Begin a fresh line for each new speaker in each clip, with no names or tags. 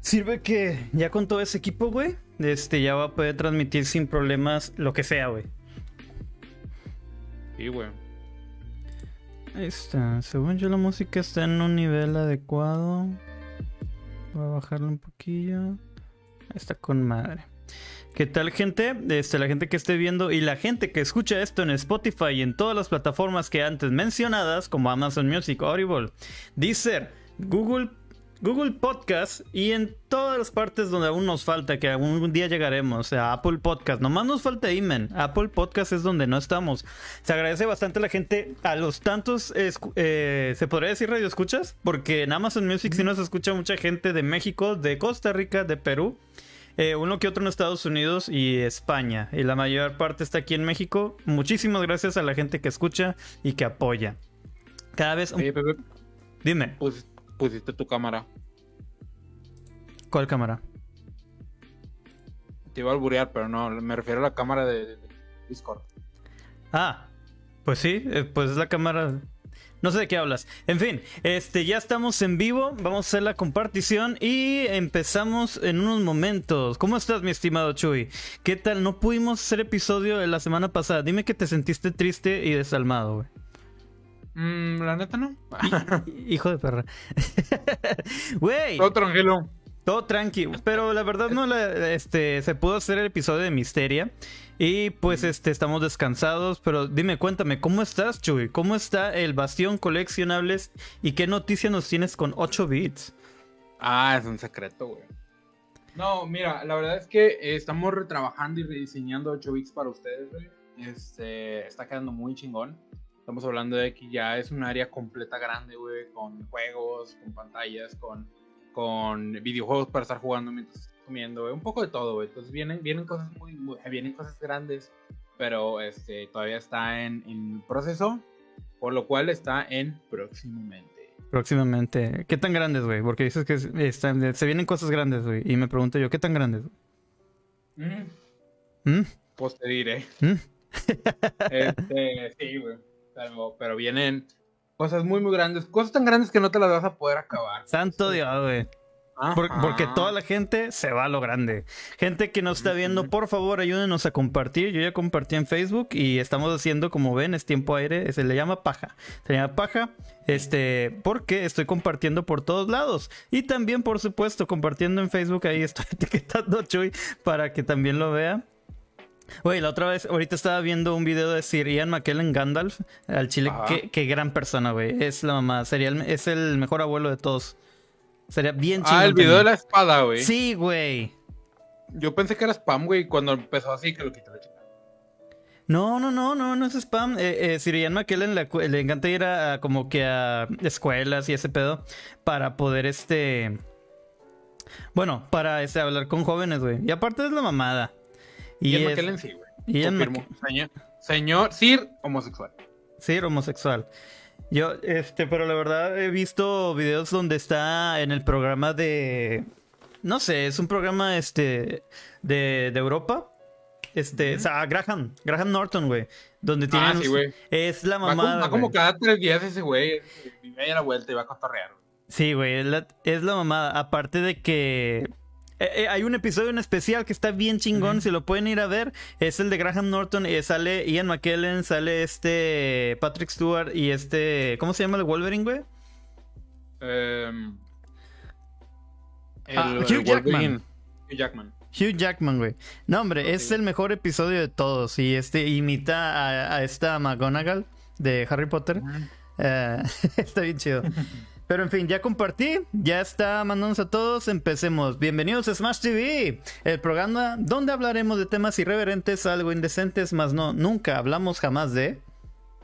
Sirve que ya con todo ese equipo, güey, este, ya va a poder transmitir sin problemas lo que sea, güey.
Sí, güey.
Ahí está. Según yo la música está en un nivel adecuado. Voy a bajarlo un poquillo. Está con madre. ¿Qué tal gente? Este, la gente que esté viendo y la gente que escucha esto en Spotify y en todas las plataformas que antes mencionadas como Amazon Music, Audible, Deezer, Google Google Podcast y en todas las partes donde aún nos falta, que algún día llegaremos, o sea, Apple Podcast. Nomás nos falta Imen. Apple Podcast es donde no estamos. Se agradece bastante a la gente, a los tantos, eh, ¿se podría decir radio escuchas? Porque en Amazon Music sí nos escucha mucha gente de México, de Costa Rica, de Perú. Eh, uno que otro en Estados Unidos y España. Y la mayor parte está aquí en México. Muchísimas gracias a la gente que escucha y que apoya. Cada vez... Dime.
Pues pusiste tu cámara.
¿Cuál cámara?
Te iba a alburear, pero no, me refiero a la cámara de, Discord.
Ah, pues sí, eh, pues es la cámara. No sé de qué hablas. En fin, este ya estamos en vivo, vamos a hacer la compartición y empezamos en unos momentos. ¿Cómo estás, mi estimado Chuy? ¿Qué tal? No pudimos hacer episodio de la semana pasada. Dime que te sentiste triste y desalmado, güey.
Mm, la neta no.
Hijo de perra. Güey.
Todo tranquilo.
Todo tranquilo. Pero la verdad no este, se pudo hacer el episodio de Misteria. Y pues este, estamos descansados. Pero dime, cuéntame, ¿cómo estás, Chuy? ¿Cómo está el Bastión Coleccionables? ¿Y qué noticias nos tienes con 8 bits?
Ah, es un secreto, güey. No, mira, la verdad es que estamos retrabajando y rediseñando 8 bits para ustedes, güey. Este, está quedando muy chingón. Estamos hablando de que ya es un área completa grande, güey, con juegos, con pantallas, con, con videojuegos para estar jugando mientras estás comiendo, güey. Un poco de todo, güey. Entonces vienen, vienen cosas muy, vienen cosas grandes, pero este, todavía está en, en proceso, por lo cual está en próximamente.
Próximamente. ¿Qué tan grandes, güey? Porque dices que se vienen cosas grandes, güey. Y me pregunto yo, ¿qué tan grandes?
Mm. ¿Mm? Pues te diré. ¿Mm? este, sí, güey. Pero, vienen cosas muy, muy grandes. Cosas tan grandes que no te las vas a poder acabar.
Santo Dios, güey. porque toda la gente se va a lo grande. Gente que nos está viendo, por favor, ayúdenos a compartir. Yo ya compartí en Facebook y estamos haciendo, como ven, es tiempo aire. Se le llama paja. Se llama paja. Este, porque estoy compartiendo por todos lados. Y también, por supuesto, compartiendo en Facebook. Ahí estoy etiquetando a Chuy para que también lo vea. Güey, la otra vez, ahorita estaba viendo un video de Sir Ian McKellen Gandalf al chile. Qué, gran persona, güey. Es la mamá. Sería es el mejor abuelo de todos. Sería bien chido.
Ah, el video de la espada, güey.
Sí, güey.
Yo pensé que era spam, güey, cuando empezó así que lo quité la chica.
No, no, no, no, no es spam. Eh, eh, Sir Ian McKellen le, encanta ir a, como que a escuelas y ese pedo para poder este. Bueno, para este, hablar con jóvenes, güey. Y aparte es la mamada.
Y Ian McKellen sí, güey. Señor, señor Sir homosexual.
Sir homosexual. Yo, este, pero la verdad he visto videos donde está en el programa de. No sé, es un programa este de, de Europa. Este, o sea, Graham, Graham Norton, güey. Donde tiene. Ah,
sí, güey.
Es la mamá.
Va, como, cada tres días ese güey. Y a la vuelta y va a cotorrear.
Sí, güey. Es la, es la mamada. Aparte de que eh, eh, hay un episodio en especial que está bien chingón, si lo pueden ir a ver. Es el de Graham Norton. y sale Ian McKellen, sale este Patrick Stewart y este. ¿Cómo se llama el Wolverine, güey?
Em,
ah, Hugh Jackman.
Hugh Jackman.
Hugh Jackman, güey. No, hombre, es el mejor episodio de todos. Y este imita a, esta McGonagall de Harry Potter. Eh, está bien chido. Pero en fin, ya compartí, ya está mandándonos a todos. Empecemos. Bienvenidos a Smash TV, el programa donde hablaremos de temas irreverentes, algo indecentes, más no, nunca hablamos jamás de.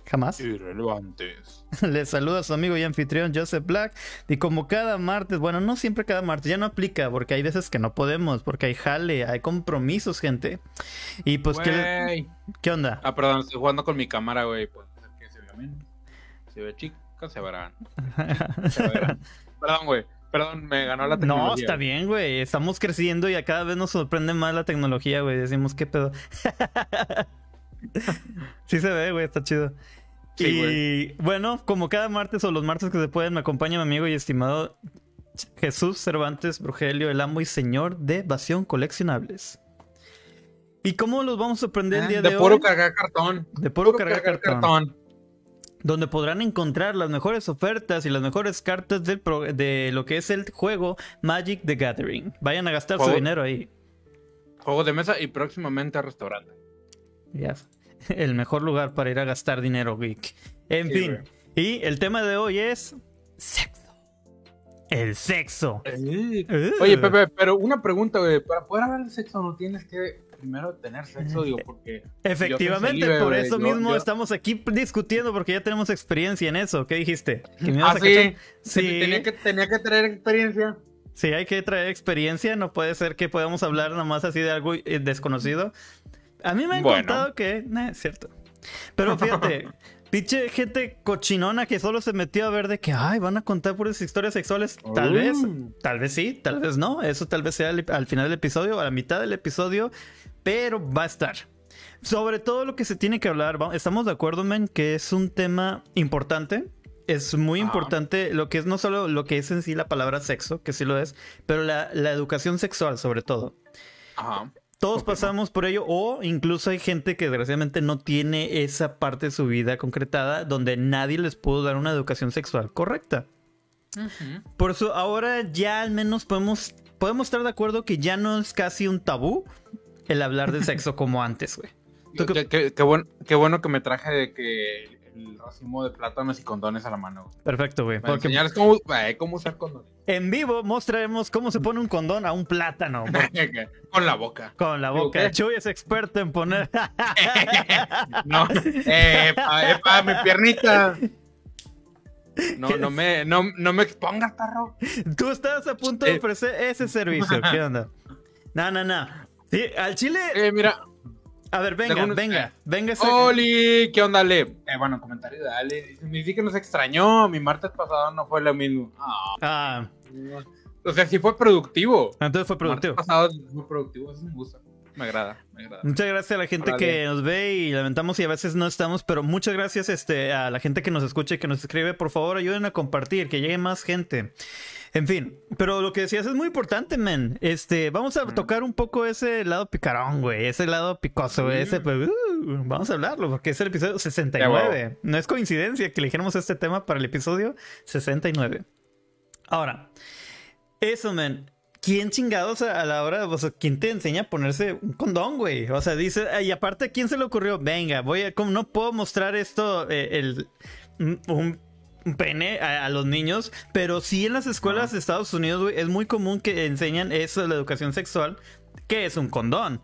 Jamás.
Irrelevantes.
Les saluda a su amigo y anfitrión Joseph Black. Y como cada martes, bueno, no siempre cada martes, ya no aplica, porque hay veces que no podemos, porque hay jale, hay compromisos, gente. Y pues, ¿qué, ¿qué onda?
Ah, perdón, estoy jugando con mi cámara, güey. Que se vea bien. Se ve chico verán. Perdón, güey. Perdón, me ganó la tecnología.
No, está bien, güey. Estamos creciendo y a cada vez nos sorprende más la tecnología, güey. Decimos, ¿qué pedo? sí se ve, güey. Está chido. y bueno, como cada martes o los martes que se pueden, me acompaña mi amigo y estimado Jesús Cervantes Brugelio, el amo y señor de Evasión Coleccionables. ¿Y cómo los vamos a sorprender el día de,
de puro
hoy?
cargar cartón.
De puro, cargar, cartón. Donde podrán encontrar las mejores ofertas y las mejores cartas del pro- de lo que es el juego Magic the Gathering. Vayan a gastar su dinero ahí.
Juego de mesa y próximamente restaurante.
Ya. El mejor lugar para ir a gastar dinero, geek. En
Sí,
fin. Y el tema de hoy es sexo. El sexo.
Oye,
Uh.
Pepe, pero una pregunta, güey. Para poder hablar de sexo no tienes que primero tener sexo, digo, porque...
Efectivamente, por eso
Yo-
mismo
yo-
estamos aquí discutiendo porque ya tenemos experiencia en eso. ¿Qué dijiste? ¿Que me
Ah,
a
sí.
Sí.
Tenía que, tenía que tener experiencia.
Sí, hay que traer experiencia. No puede ser que podamos hablar nomás así de algo eh, desconocido. A mí me han
Bueno.
contado que. No, es cierto. Pero fíjate, pinche gente cochinona que solo se metió a ver de que, ay, van a contar puras historias sexuales. Tal vez, tal vez sí, tal vez no. Eso tal vez sea al, al final del episodio, a la mitad del episodio. Pero va a estar. Sobre todo lo que se tiene que hablar, estamos de acuerdo, men, que es un tema importante. Es muy
Ajá.
importante lo que es no solo lo que es en sí la palabra sexo, que sí lo es, pero la, la educación sexual sobre todo. Todos pasamos por ello o incluso hay gente que desgraciadamente no tiene esa parte de su vida concretada donde nadie les pudo dar una educación sexual correcta. Por eso ahora ya al menos podemos, podemos estar de acuerdo que ya no es casi un tabú el hablar de sexo como antes, güey. ¿Tú qué-
Qué, qué- qué buen- qué bueno que me traje de que el racimo de plátanos y condones a la mano. güey.
Perfecto, güey.
Para
Porque
enseñarles cómo, eh, cómo usar condones.
en vivo mostraremos cómo se pone un condón a un plátano
Con la boca.
con la boca.
¿qué?
Chuy es experto en poner...
No, epa, epa, mi piernita. No, no me, no, no me expongas, perro.
Tú estás a punto de
Eh.
ofrecer ese servicio. ¿Qué onda? No, no, no. Sí, al chile.
Eh, mira,
A ver, venga,
un-
venga,
eh.
venga. ese-
Oli, ¿qué onda, Ale? Eh, bueno, comentario de Ale. Me dice que nos extrañó. Mi martes pasado no fue lo mismo. Ah,
Ah,
o sea, sí fue productivo.
entonces fue productivo.
Martes pasado fue productivo. Eso me gusta. Me agrada, me agrada.
Muchas gracias a la gente
Órale.
que nos ve y lamentamos y a veces no estamos, pero muchas gracias este, a la gente que nos escucha y que nos escribe. Por favor, ayuden a compartir, que llegue más gente. En fin, pero lo que decías es muy importante, men. Este, vamos a
Mm.
tocar un poco ese lado picarón, güey. Ese lado picoso, güey. Ese, pues, uh, vamos a hablarlo porque es el episodio 69. No es coincidencia que eligieramos este tema para el episodio 69. Ahora, eso, men. ¿Quién chingados a la hora, o sea, quién te enseña a ponerse un condón, güey? O sea, dice, y aparte, ¿a quién se le ocurrió? Venga, voy a, como no puedo mostrar esto, eh, el, un pene a, a los niños, pero sí en las escuelas de Estados Unidos, güey, es muy común que enseñan eso de la educación sexual, que es un condón.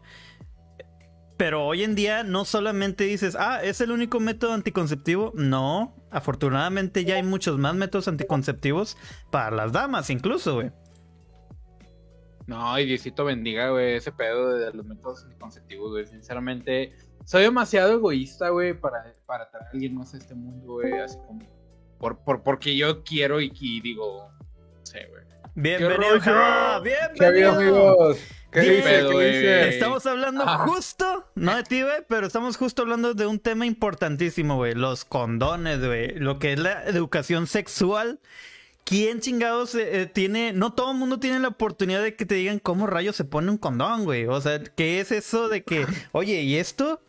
Pero hoy en día no solamente dices, ah, es el único método anticonceptivo. No, afortunadamente ya hay muchos más métodos anticonceptivos para las damas, incluso, güey.
No, y Diosito bendiga, güey, ese pedo de los métodos anticonceptivos, güey. Sinceramente, soy demasiado egoísta, güey, para, para traer a alguien más a este mundo, güey. Así como, por, por, porque yo quiero y, y digo, no sé, güey.
Bienvenido,
¿Qué ha habido,
bienvenido.
amigos? ¿Qué dice?
Pedo,
¿Qué dice?
Estamos hablando
Ah.
justo, no de ti, güey, pero estamos justo hablando de un tema importantísimo, güey. Los condones, güey. Lo que es la educación sexual. ¿Quién chingados eh, eh, tiene? No todo el mundo tiene la oportunidad de que te digan cómo rayos se pone un condón, güey. O sea, ¿qué es eso de que, oye, ¿y esto?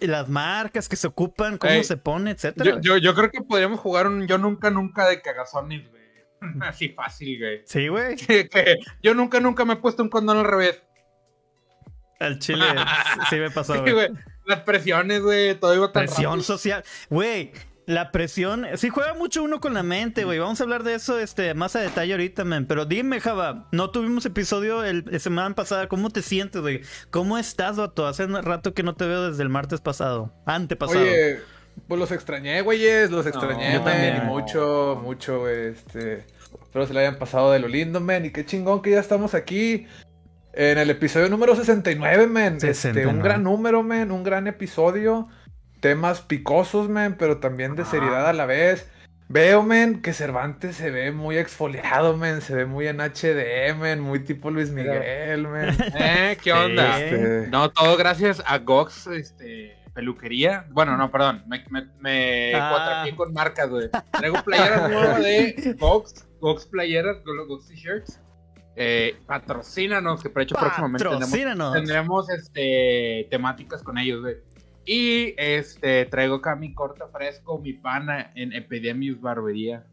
Las marcas que se ocupan, cómo
Ey,
se pone, etcétera.
Yo, yo, yo creo que podríamos jugar un yo nunca, nunca de cagazones, güey. Así fácil, güey.
Sí, güey.
Que- que yo nunca, nunca me he puesto un condón al revés.
Al chile sí me pasó,
Sí,
güey.
güey. Las presiones, güey, todo iba tan
Presión
rápido.
social. Güey, la presión. Sí juega mucho uno con la mente, güey. Vamos a hablar de eso este, más a detalle ahorita, man. Pero dime, Java, no tuvimos episodio el, la semana pasada. ¿Cómo te sientes, güey? ¿Cómo estás, vato? Hace un rato que no te veo desde el martes pasado. Antepasado.
Oye, pues los extrañé, güeyes, los extrañé,
también.
y mucho, mucho, güey, este... Espero se le hayan pasado de lo lindo, men, y qué chingón que ya estamos aquí en el episodio número 69, men. Este,
69.
un gran número, men, un gran episodio. Temas picosos, men, pero también de seriedad a la vez. Veo, men, que Cervantes se ve muy exfoliado, men. Se ve muy en HD, men. Muy tipo Luis Miguel, men.
¿Eh? ¿Qué onda?
Este,
No, todo gracias a Gox, este, peluquería. Bueno, no, perdón, me, me, me
Ah.
cuatrapié con marcas, güey. Traigo playeras nuevas de Gox, Gox playeras, Gox t-shirts. Eh, patrocínanos, que por hecho próximamente tendremos,
Patrocínanos.
tendremos este, temáticas con ellos, güey. Y este, traigo acá mi corta fresco, mi pana en Epidemius Barbería.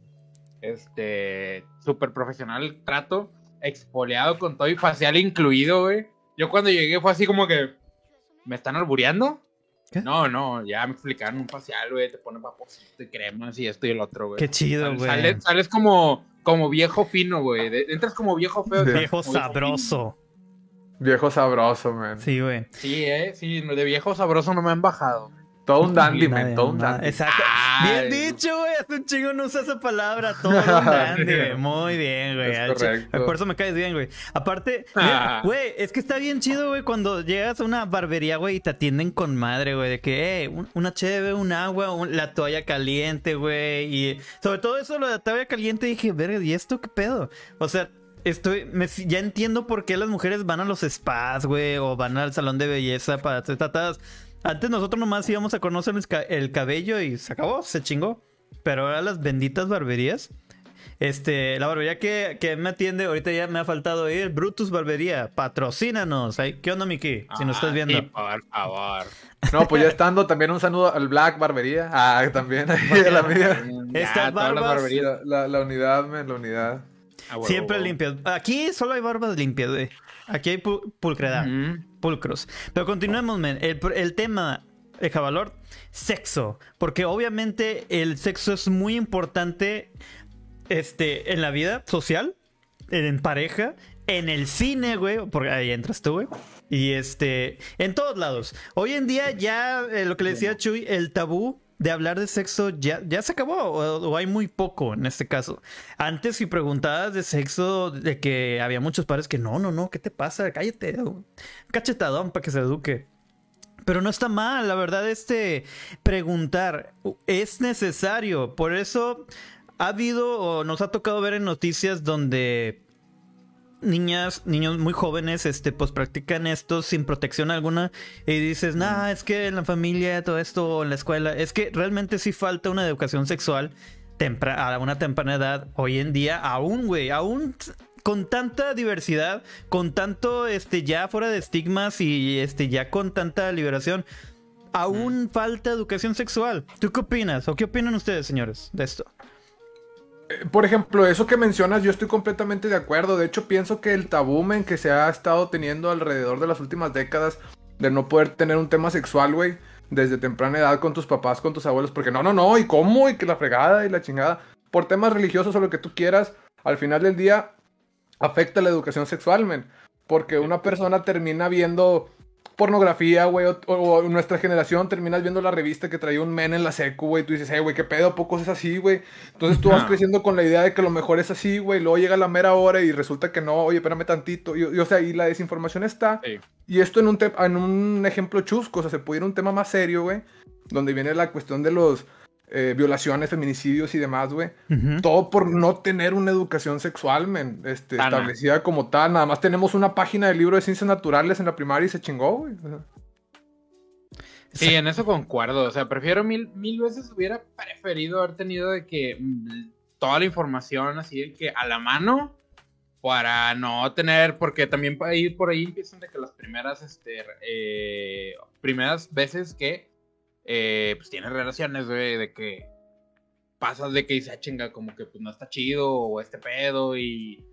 Este, súper profesional trato, exfoliado con todo y facial incluido, güey. Yo cuando llegué fue así como que, ¿me están albureando?
¿Qué?
No, no, ya me explicaron un facial, güey, te ponen vaporcito y cremas y esto y el otro, güey.
Qué chido, güey.
Sales, sales como, como viejo fino, güey. Entras como viejo feo.
Viejo sabroso.
viejo sabroso, men.
Sí, güey.
Sí, eh, sí, de viejo sabroso no me han bajado.
Todo un dandy,
de
Todo un dandy.
Exacto.
Ay,
bien dicho, güey. Hace un chingo no usa esa palabra. Todo un dandy, güey. Muy bien, güey.
Correcto.
Por eso me caes bien, güey. Aparte,
Ah.
güey, es que está bien chido, güey, cuando llegas a una barbería, güey, y te atienden con madre, güey. De que, eh, un- una cheve, un agua, un- la toalla caliente, güey. Y sobre todo eso, lo de la toalla caliente, dije, verga, ¿y esto qué pedo? O sea. Estoy, me- ya entiendo por qué las mujeres van a los spas, güey, o van al salón de belleza para ser tratadas. Antes nosotros nomás íbamos a conocer el ca- el cabello y se acabó, se chingó. Pero ahora las benditas barberías. Este, la barbería que, que me atiende, ahorita ya me ha faltado ir. Brutus Barbería, patrocínanos. Ay, ¿Qué onda, Miki? Si nos estás
Ah,
viendo.
sí, por favor.
No, pues ya estando, también un saludo al Black Barbería. Ah, también ahí a la mía. La, la- la unidad, men, la unidad.
Ah,
Siempre
huevo.
limpias. Aquí solo hay barbas limpias, güey. Aquí hay pu- pulcredad. Pulcros. Pero continuemos, men. El, el tema, el valor, sexo. Porque obviamente el sexo es muy importante este, en la vida social, en pareja, en el cine, güey. Porque ahí entras tú, güey. Y este, en todos lados. Hoy en día ya, eh, lo que le decía Chuy, el tabú de hablar de sexo ya, ya se acabó, o, o hay muy poco en este caso. Antes, si preguntabas de sexo, de que había muchos padres que no, no, no, ¿qué te pasa? Cállate, cachetadón para que se eduque. Pero no está mal, la verdad, este preguntar es necesario. Por eso ha habido o nos ha tocado ver en noticias donde niñas, niños muy jóvenes, este, pues practican esto sin protección alguna y dices, nah, es que en la familia todo esto, o en la escuela, es que realmente sí falta una educación sexual a una temprana edad hoy en día, aún, güey, aún con tanta diversidad, con tanto, este, ya fuera de estigmas y, este, ya con tanta liberación, aún falta educación sexual. ¿Tú qué opinas? ¿O qué opinan ustedes, señores, de esto?
Eh, Por ejemplo, eso que mencionas, yo estoy completamente de acuerdo. De hecho, pienso que el tabú men, que se ha estado teniendo alrededor de las últimas décadas de no poder tener un tema sexual, güey, desde temprana edad con tus papás, con tus abuelos, porque no, no, no, y cómo, y que la fregada y la chingada, por temas religiosos o lo que tú quieras, al final del día afecta la educación sexual, men. Porque una persona termina viendo pornografía, güey, o, o nuestra generación terminas viendo la revista que traía un men en la secu, güey, tú dices, hey, güey, qué pedo, ¿a poco es así, güey? Entonces tú vas creciendo con la idea de que lo mejor es así, güey, luego llega la mera hora y resulta que no, oye, espérame tantito, y, y, o sea, y la desinformación está,
Sí.
y esto en un, te- en un ejemplo chusco, o sea, se puede ir a un tema más serio, güey, donde viene la cuestión de los eh, violaciones, feminicidios y demás, güey. Todo por no tener una educación sexual, men, este, establecida como tal. Nada más tenemos una página del libro de ciencias naturales en la primaria y se chingó, güey.
Sí, en eso concuerdo. O sea, prefiero mil, mil veces hubiera preferido haber tenido de que mm, toda la información así de que a la mano para no tener, porque también por ahí, por ahí empiezan de que las primeras, este, eh, primeras veces que eh, pues tienes relaciones, güey, de que pasas de que dice, ah, chinga, como que pues no está chido o este pedo y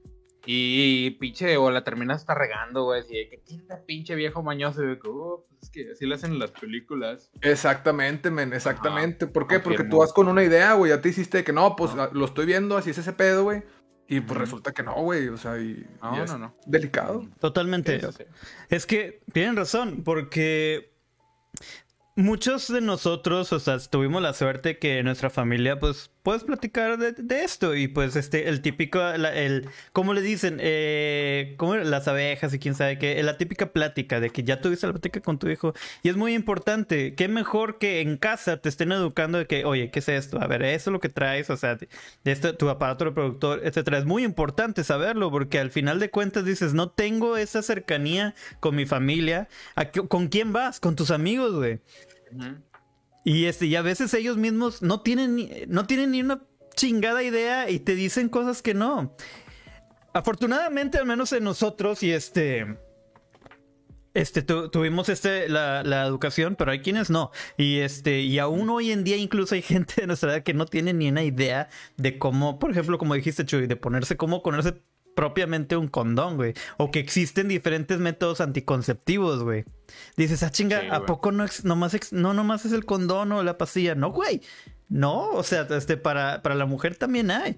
y pinche, o la terminas hasta regando, güey, así de que tiene pinche viejo mañoso, y de que, oh, pues es que así lo hacen en las películas.
Exactamente, men, exactamente. ¿Por qué? Porque tú vas con una idea, güey. Ya te hiciste de que no, pues
No.
lo estoy viendo, así es ese pedo, güey. Y pues resulta que no, güey. O sea, y,
No,
y es
no, no.
delicado.
Totalmente.
Sí, sí, sí.
Es que tienen razón, porque muchos de nosotros, o sea, tuvimos la suerte que nuestra familia, pues, puedes platicar de, esto. Y pues este, el típico, la- el, ¿cómo le dicen? Eh, ¿cómo? Las abejas y quién sabe qué. La típica plática de que ya tuviste la plática con tu hijo. Y es muy importante. Qué mejor que en casa te estén educando de que, oye, ¿qué es esto? A ver, eso es lo que traes, o sea, de esto, tu aparato reproductor, etcétera. Es muy importante saberlo porque al final de cuentas dices, no tengo esa cercanía con mi familia. ¿A qué- ¿Con quién vas? Con tus amigos, güey.
Ujú.
Y este, y a veces ellos mismos no tienen no tienen ni una chingada idea y te dicen cosas que no. Afortunadamente, al menos en nosotros, y este. Este, tu- tuvimos este, la, la educación, pero hay quienes no. Y este, y aún hoy en día incluso hay gente de nuestra edad que no tiene ni una idea de cómo, por ejemplo, como dijiste, Chuy, de ponerse, cómo ponerse propiamente un condón, güey. O que existen diferentes métodos anticonceptivos, güey. Dices, ah, chinga,
Sí,
¿a
güey.
poco no, ex- nomás, ex- no nomás es el condón o la pastilla? No, güey. No, o sea, este, para, para la mujer también hay.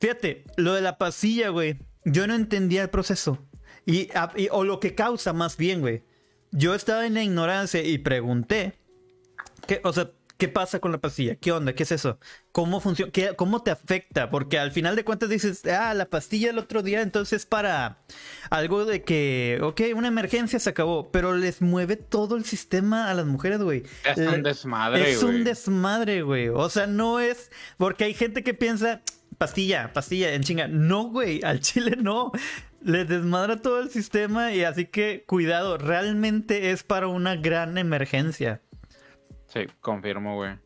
Fíjate, lo de la pastilla, güey. Yo no entendía el proceso. Y, o lo que causa más bien, güey. Yo estaba en la ignorancia y pregunté. ¿qué, o sea, ¿qué pasa con la pastilla? ¿Qué onda? ¿Qué es eso? ¿Cómo funciona? ¿Qué- ¿Cómo te afecta? Porque al final de cuentas dices, ah, la pastilla el otro día, entonces para algo de que, ok, una emergencia se acabó, pero les mueve todo el sistema a las mujeres, güey.
Es un desmadre,
es un desmadre, güey. O sea, no es. Porque hay gente que piensa, pastilla, pastilla, en chinga. No, güey, al chile no. Les desmadra todo el sistema y así que cuidado, realmente es para una gran emergencia.
Sí, confirmo, güey.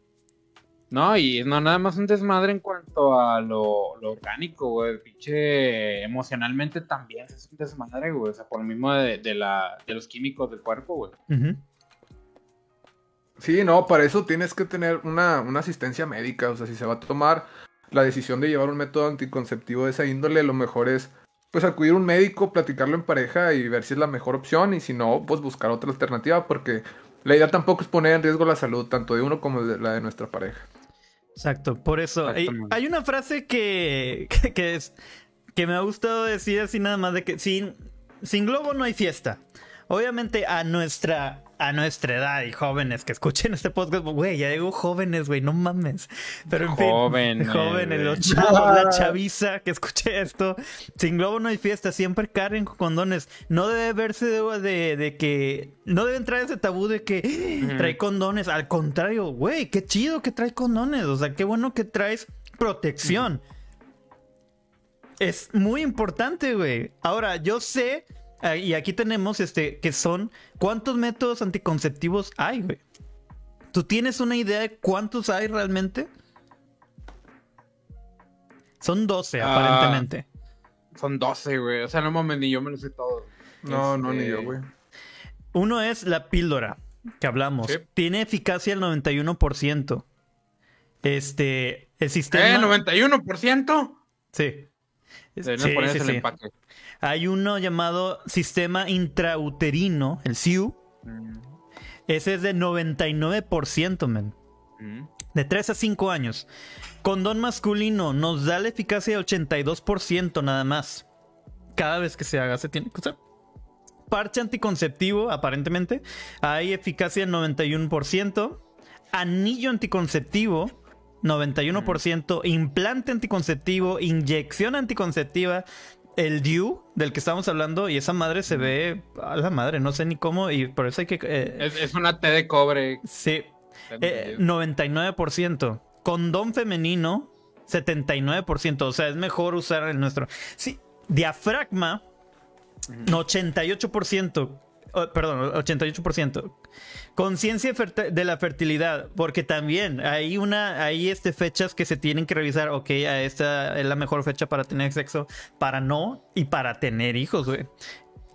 No, y no nada más un desmadre en cuanto a lo, lo orgánico, güey. Pinche emocionalmente también es un desmadre, güey. O sea, por lo mismo de, de la, de los químicos del cuerpo, güey.
Sí, no, para eso tienes que tener una, una asistencia médica. O sea, si se va a tomar la decisión de llevar un método anticonceptivo de esa índole, lo mejor es pues acudir a un médico, platicarlo en pareja y ver si es la mejor opción. Y si no, pues buscar otra alternativa, porque la idea tampoco es poner en riesgo la salud, tanto de uno como de la de nuestra pareja.
Exacto, por eso. Hay, hay una frase que, que, que es que me ha gustado decir así nada más de que sin, sin globo no hay fiesta. Obviamente a nuestra a nuestra edad y jóvenes que escuchen este podcast, güey, ya digo jóvenes, güey, no mames. Pero en
Jóvenes,
fin, jóvenes, los chavos, la chaviza que escuche esto, sin globo no hay fiesta, siempre carguen con condones. No debe verse de, de- de que no debe entrar ese tabú de que trae condones, al contrario, güey, qué chido que trae condones, o sea, qué bueno que traes protección. Es muy importante, güey. Ahora, yo sé, y aquí tenemos este, que son, ¿cuántos métodos anticonceptivos hay, güey? ¿Tú tienes una idea de cuántos hay realmente? Son 12,
Ah.
aparentemente.
Son 12, güey. O sea, no mames, ni yo me lo sé todo.
No, no, ni
Este,
yo, güey.
Uno es la píldora, que hablamos.
Sí.
Tiene eficacia al 91%. Este, el sistema...
¿Eh? ¿91%?
Sí. Sí,
ponerse
sí,
el
sí.
empaque.
Hay uno llamado sistema intrauterino, el SIU.
Mm,
Ese es de 99%, man.
mm.
De 3 a 5 años. Condón masculino nos da la eficacia de 82% nada más. Cada vez que se haga se tiene que usar. Parche anticonceptivo, aparentemente. Hay eficacia del 91%. Anillo anticonceptivo, 91%. Implante anticonceptivo. Inyección anticonceptiva. El DIU, del que estamos hablando, y esa madre se ve a la madre, no sé ni cómo, y por eso hay que. eh,
Es, es una T de cobre.
sí, eh,
entendido.
99%. Condón femenino, 79%. O sea, es mejor usar el nuestro. Sí, diafragma, 88%. Oh, perdón, 88%. Conciencia de la fertilidad, porque también hay una, hay este fechas que se tienen que revisar. Ok, a esta es la mejor fecha para tener sexo, para no y para tener hijos, güey.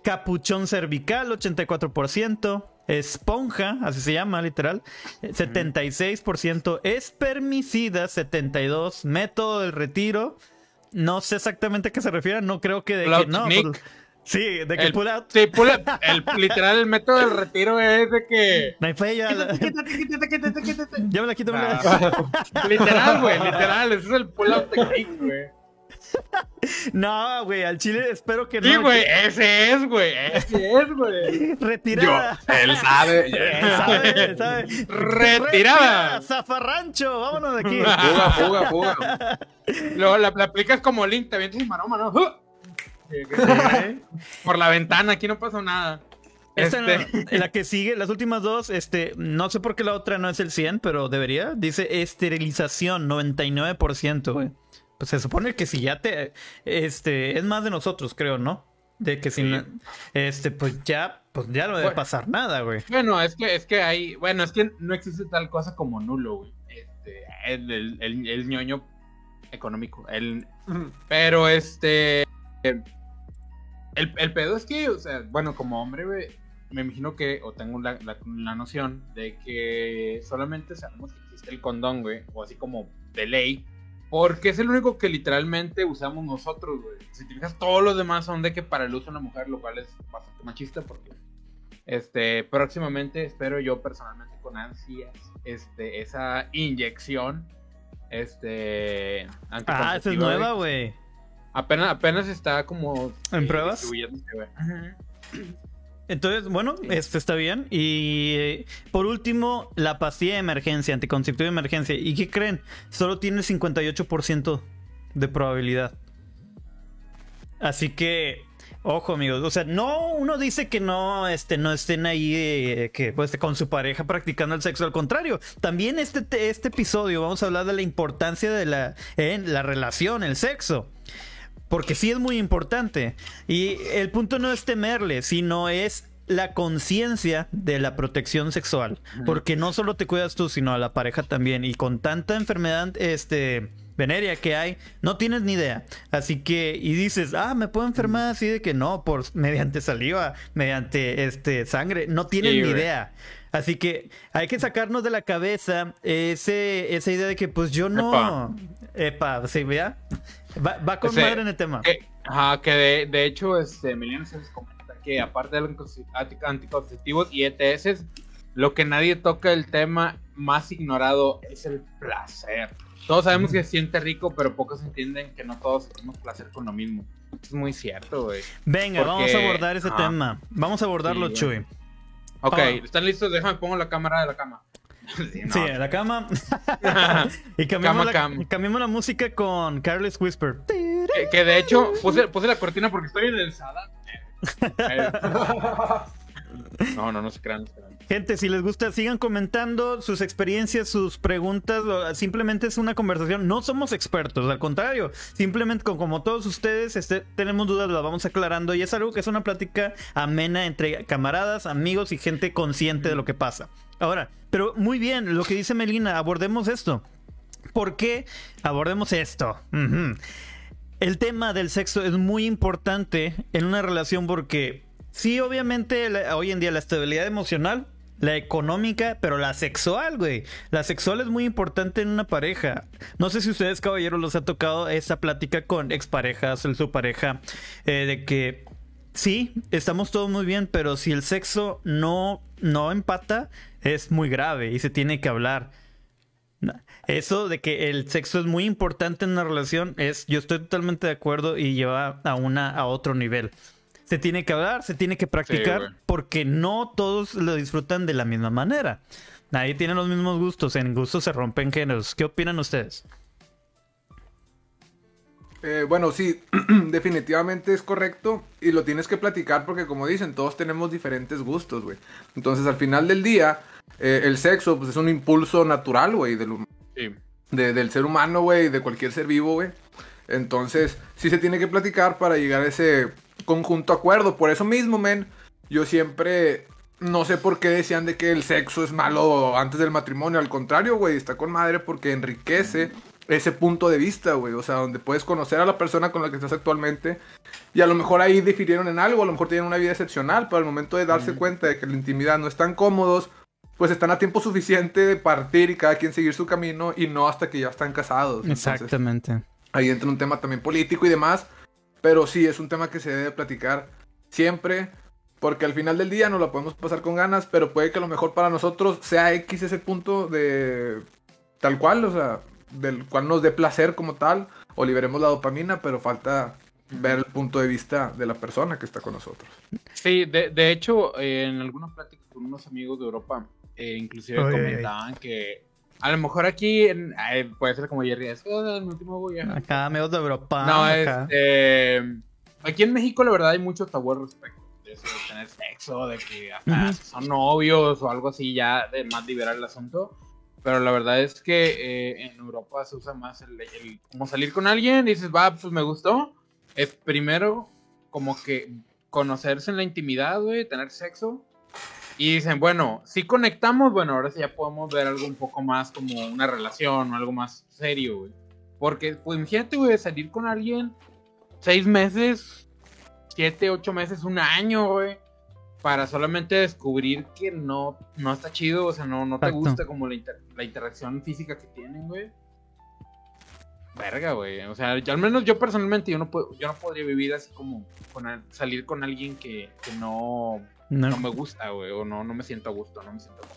Capuchón cervical, 84%. Esponja, así se llama, literal. eh, 76%. Espermicida, 72%. Método del retiro. No sé exactamente a qué se refiere. No creo que de que. No, pues, sí, de que
El-
pull out.
Sí, pull out. el, literal, el método del retiro es de que.
No hay falla. la-
Quítate, quítate, quítate, quítate.
Ya me la quito. me la-
literal, güey, literal. Ese es el pull out technique, güey.
no, güey, al chile espero que no.
Sí, güey, ese es, güey. Ese es, güey.
Retirada.
Yo, él sabe.
Él sabe, él sabe.
Retirada.
Zafarrancho, vámonos de aquí.
Fuga, fuga, fuga.
Luego la, la aplicas como Link, te avientas sin maroma, ¿no? Por la ventana, aquí no pasó nada.
Esta
Este-
no, la que sigue, las últimas dos, este, no sé por qué la otra no es el 100, pero debería. Dice esterilización, 99%, güey. Pues se supone que si ya te, este, es más de nosotros, creo, ¿no? De que si,
Sí.
no- este, pues ya, pues ya no debe
Bueno.
pasar nada, güey.
Bueno, es que, es que hay, bueno, es que no existe tal cosa como nulo, güey. Este, el, el, el, el ñoño económico. El, pero este, el, el pedo es que, o sea, bueno, como hombre, güey, me imagino que, o tengo la, la, la noción de que solamente sabemos que existe el condón, güey, o así como de ley. Porque es el único que literalmente usamos nosotros, güey. Si te fijas, todos los demás son de que para el uso de una mujer, lo cual es bastante machista, porque este, próximamente espero yo personalmente con ansias este, esa inyección. Este.
Ah, esa es nueva,
güey. Apenas, apenas está como.
¿En
eh,
pruebas? Entonces, bueno, este está bien. Y eh, por último, la pastilla de emergencia, anticonceptivo de emergencia. ¿Y qué creen? Solo tiene 58% de probabilidad. Así que, ojo, amigos. O sea, no, uno dice que no, este, no estén ahí eh, que, pues, con su pareja practicando el sexo. Al contrario, también este, este episodio vamos a hablar de la importancia de la, en la relación, el sexo. Porque sí es muy importante. Y el punto no es temerle, sino es la conciencia de la protección sexual. Porque no solo te cuidas tú, sino a la pareja también. Y con tanta enfermedad, este, venérea que hay, no tienes ni idea. Así que, y dices, ah, me puedo enfermar así de que no, por mediante saliva, mediante este sangre. No tienes
Sí,
ni
güey.
idea. Así que hay que sacarnos de la cabeza ese, esa idea de que pues yo no. Epa, ¿sí, vea? Va, va con madre en el tema.
Que, ajá, que de, de hecho, este, Emiliano se les comenta que aparte de los anticonce- anti- anticonceptivos y ETS, lo que nadie toca el tema más ignorado es el placer. Todos sabemos que se siente rico, pero pocos entienden que no todos sentimos placer con lo mismo. Es muy cierto, güey.
Venga,
porque-
vamos a abordar ese tema. Vamos a abordarlo,
Sí,
Chuy.
Ok. ¿están listos? Déjame pongo la cámara de la cama. Sí, no.
Sí, la cama. y cambiamos,
Cama
la,
cam.
cambiamos la música con Careless Whisper.
que, que de hecho puse, puse la cortina porque estoy en el Sada. No, no, no se crean. no se crean.
Gente, si les gusta, sigan comentando sus experiencias, sus preguntas. Simplemente es una conversación. No somos expertos, al contrario. Simplemente, co- como todos ustedes, este, tenemos dudas, las vamos aclarando. Y es algo que es una plática amena entre camaradas, amigos y gente consciente de lo que pasa. Ahora, pero muy bien, lo que dice Melina, abordemos esto. ¿Por qué abordemos esto? El tema del sexo es muy importante en una relación porque sí, obviamente hoy en día la estabilidad emocional, la económica, pero la sexual, güey. La sexual es muy importante en una pareja. No sé si ustedes, caballeros, los ha tocado esa plática con exparejas, su pareja, eh, de que sí, estamos todos muy bien, pero si el sexo no, no empata, es muy grave y se tiene que hablar. Eso de que el sexo es muy importante en una relación es, yo estoy totalmente de acuerdo y lleva a una a otro nivel. Se tiene que hablar, se tiene que practicar, porque no todos lo disfrutan de la misma manera. Nadie tiene los mismos gustos, en gustos se rompen géneros. ¿Qué opinan ustedes?
Eh, bueno, sí, definitivamente es correcto y lo tienes que platicar porque como dicen, todos tenemos diferentes gustos, güey. Entonces al final del día, eh, el sexo pues, es un impulso natural, güey, del, hum-
Sí.
de- del ser humano, güey, de cualquier ser vivo, güey. Entonces sí se tiene que platicar para llegar a ese conjunto acuerdo. Por eso mismo, men, yo siempre... No sé por qué decían de que el sexo es malo antes del matrimonio. Al contrario, güey, está con madre porque enriquece ese punto de vista, güey. O sea, donde puedes conocer a la persona con la que estás actualmente. Y a lo mejor ahí difirieron en algo, a lo mejor tienen una vida excepcional, pero al momento de darse cuenta de que la intimidad no están cómodos, pues están a tiempo suficiente de partir y cada quien seguir su camino y no hasta que ya están casados. Entonces,
Exactamente.
ahí entra un tema también político y demás. Pero sí, es un tema que se debe platicar siempre. Porque al final del día no la podemos pasar con ganas, pero puede que a lo mejor para nosotros sea X ese punto de tal cual, o sea, del cual nos dé placer como tal. o liberemos la dopamina, pero falta ver el punto de vista de la persona que está con nosotros.
Sí, de, de hecho, eh, en alguna plática con unos amigos de Europa, eh, inclusive
Oye,
comentaban que a lo mejor aquí en- eh, puede ser como Jerry, es "Oh, el último voy a-".
Acá, amigos de Europa.
No,
acá.
este. Aquí en México, la verdad, hay mucho tabú al respecto. De eso de tener sexo, de que hasta son novios o algo así, ya de más liberar el asunto. Pero la verdad es que eh, en Europa se usa más el, el- como salir con alguien, dices, va, pues me gustó. Es primero como que conocerse en la intimidad, güey, tener sexo. Y dicen, bueno, si conectamos, bueno, ahora sí ya podemos ver algo un poco más como una relación o algo más serio, güey. Porque, pues imagínate, güey, salir con alguien seis meses, siete, ocho meses, un año, güey. Para solamente descubrir que no, no está chido, o sea, no, no te gusta como la, inter- la interacción física que tienen, güey. Verga, güey. O sea, yo- al menos yo personalmente, yo no, puedo, yo no podría vivir así como con al- salir con alguien que, que no,
No.
no me gusta, güey. O no, no me siento a gusto, no me siento gusto.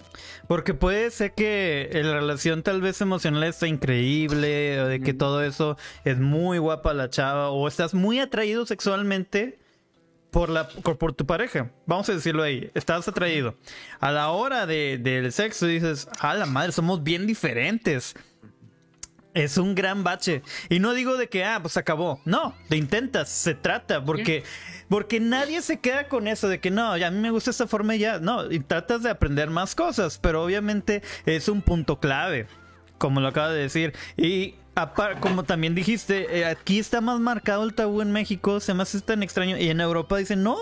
Porque puede ser que la relación tal vez emocional está increíble, o de que todo eso es muy guapa la chava, o estás muy atraído sexualmente por, la, por, tu pareja. Vamos a decirlo ahí, estás atraído. A la hora de, del sexo dices, a la madre, somos bien diferentes. Es un gran bache. Y no digo de que, ah, pues acabó. No, te intentas, se trata, porque, porque nadie se queda con eso de que no, ya a mí me gusta esta forma y ya. No, y tratas de aprender más cosas, pero obviamente es un punto clave, como lo acaba de decir. Y como también dijiste, eh, aquí está más marcado el tabú en México, se me hace tan extraño. Y en Europa dicen, no,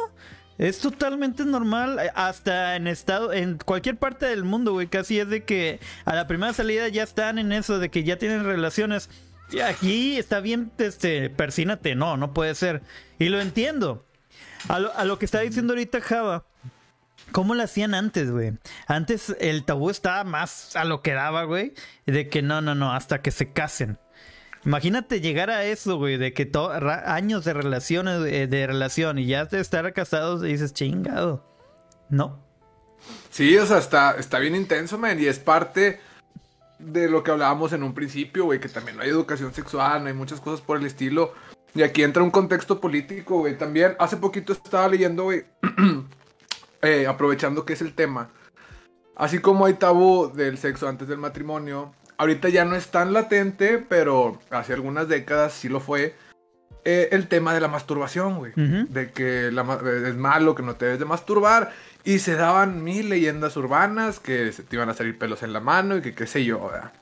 es totalmente normal, eh, hasta en estado, en cualquier parte del mundo, güey, casi es de que a la primera salida ya están en eso, de que ya tienen relaciones. Y aquí está bien, este, persínate, no, no puede ser. Y lo entiendo. A lo, a lo que está diciendo ahorita Java, ¿cómo lo hacían antes, güey? Antes el tabú estaba más a lo que daba, güey, de que no, no, no, hasta que se casen. Imagínate llegar a eso, güey, de que años de relaciones, de, de relación y ya de estar casados y dices, chingado. No.
Sí, o sea, está, está bien intenso, man, y es parte de lo que hablábamos en un principio, güey, que también no hay educación sexual, no hay muchas cosas por el estilo. Y aquí entra un contexto político, güey. También hace poquito estaba leyendo, güey, eh, aprovechando que es el tema. Así como hay tabú del sexo antes del matrimonio, ahorita ya no es tan latente, pero hace algunas décadas sí lo fue. eh, el tema de la masturbación, güey. De que la ma- es malo, que no te debes de masturbar. Y se daban mil leyendas urbanas que se te iban a salir pelos en la mano y que qué sé yo, ¿verdad?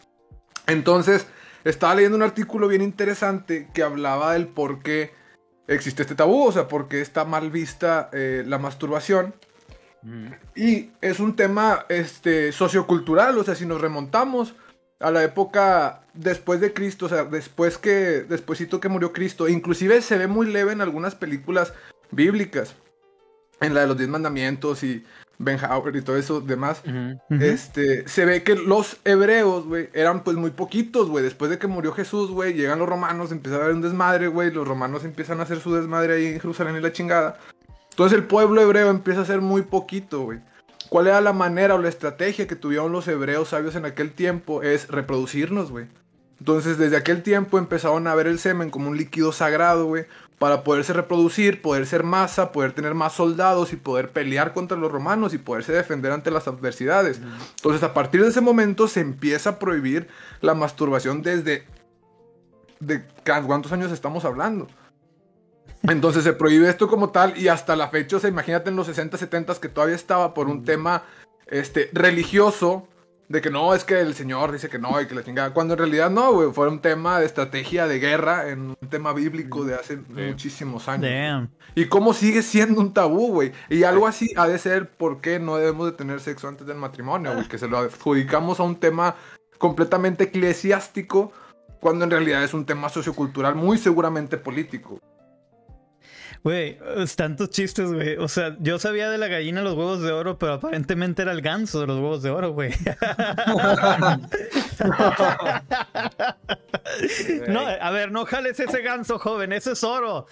Entonces, estaba leyendo un artículo bien interesante que hablaba del por qué existe este tabú, o sea, por qué está mal vista eh, la masturbación. Y es un tema este, sociocultural, o sea, si nos remontamos a la época después de Cristo, o sea, después que, despuésito que murió Cristo, inclusive se ve muy leve en algunas películas bíblicas, en la de los Diez Mandamientos y Ben Hur y todo eso demás. Este, se ve que los hebreos, güey, eran pues muy poquitos, güey. Después de que murió Jesús, güey, llegan los romanos, empieza a haber un desmadre, güey. Los romanos empiezan a hacer su desmadre ahí en Jerusalén y la chingada. Entonces el pueblo hebreo empieza a ser muy poquito, güey. ¿Cuál era la manera o la estrategia que tuvieron los hebreos sabios en aquel tiempo? Es reproducirnos, güey. Entonces desde aquel tiempo empezaron a ver el semen como un líquido sagrado, güey. Para poderse reproducir, poder ser masa, poder tener más soldados y poder pelear contra los romanos y poderse defender ante las adversidades. Entonces a partir de ese momento se empieza a prohibir la masturbación desde... ¿De cuántos años estamos hablando? Entonces se prohíbe esto como tal y hasta la fecha, o sea, imagínate en los 60, 70 que todavía estaba por un tema este, religioso, de que no, es que el Señor dice que no y que la chingada, cuando en realidad no, güey, fue un tema de estrategia de guerra en un tema bíblico de hace muchísimos años.
Damn.
Y cómo sigue siendo un tabú, güey. Y algo así ha de ser por qué no debemos de tener sexo antes del matrimonio, güey. Que se lo adjudicamos a un tema completamente eclesiástico cuando en realidad es un tema sociocultural muy seguramente político.
Güey, tantos chistes, güey. O sea, yo sabía de la gallina los huevos de oro, pero aparentemente era el ganso de los huevos de oro, güey. no, a ver, no jales ese ganso, joven, ese es oro.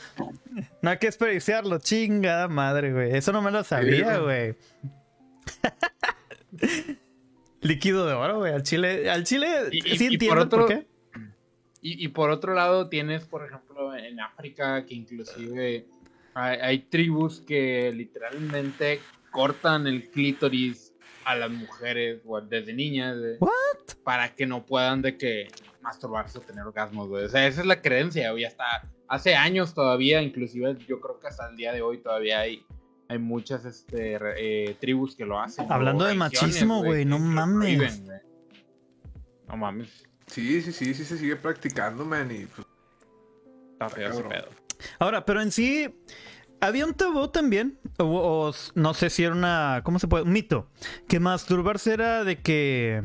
No hay que desperdiciarlo, chingada madre, güey. Eso no me lo sabía, güey. Líquido de oro, güey. Al chile, al chile
Y-
sí
y
entiendo por,
otro-
qué.
y, y por otro lado tienes, por ejemplo, en África, que inclusive hay, hay tribus que literalmente cortan el clítoris a las mujeres o desde niñas de-
¿What?
para que no puedan de que masturbarse o tener orgasmos, güey. O sea, esa es la creencia, güey. Hasta hace años todavía, inclusive yo creo que hasta el día de hoy todavía hay, hay muchas este, re- eh, tribus que lo hacen.
Hablando de machismo, güey, no mames.
prohíben. No mames.
Sí, sí, sí, sí se sigue practicando, man. Y pues,
Está feo ese pedo.
Ahora, pero en sí, había un tabú también, o, no sé si era una, ¿cómo se puede? Un mito, que masturbarse era de que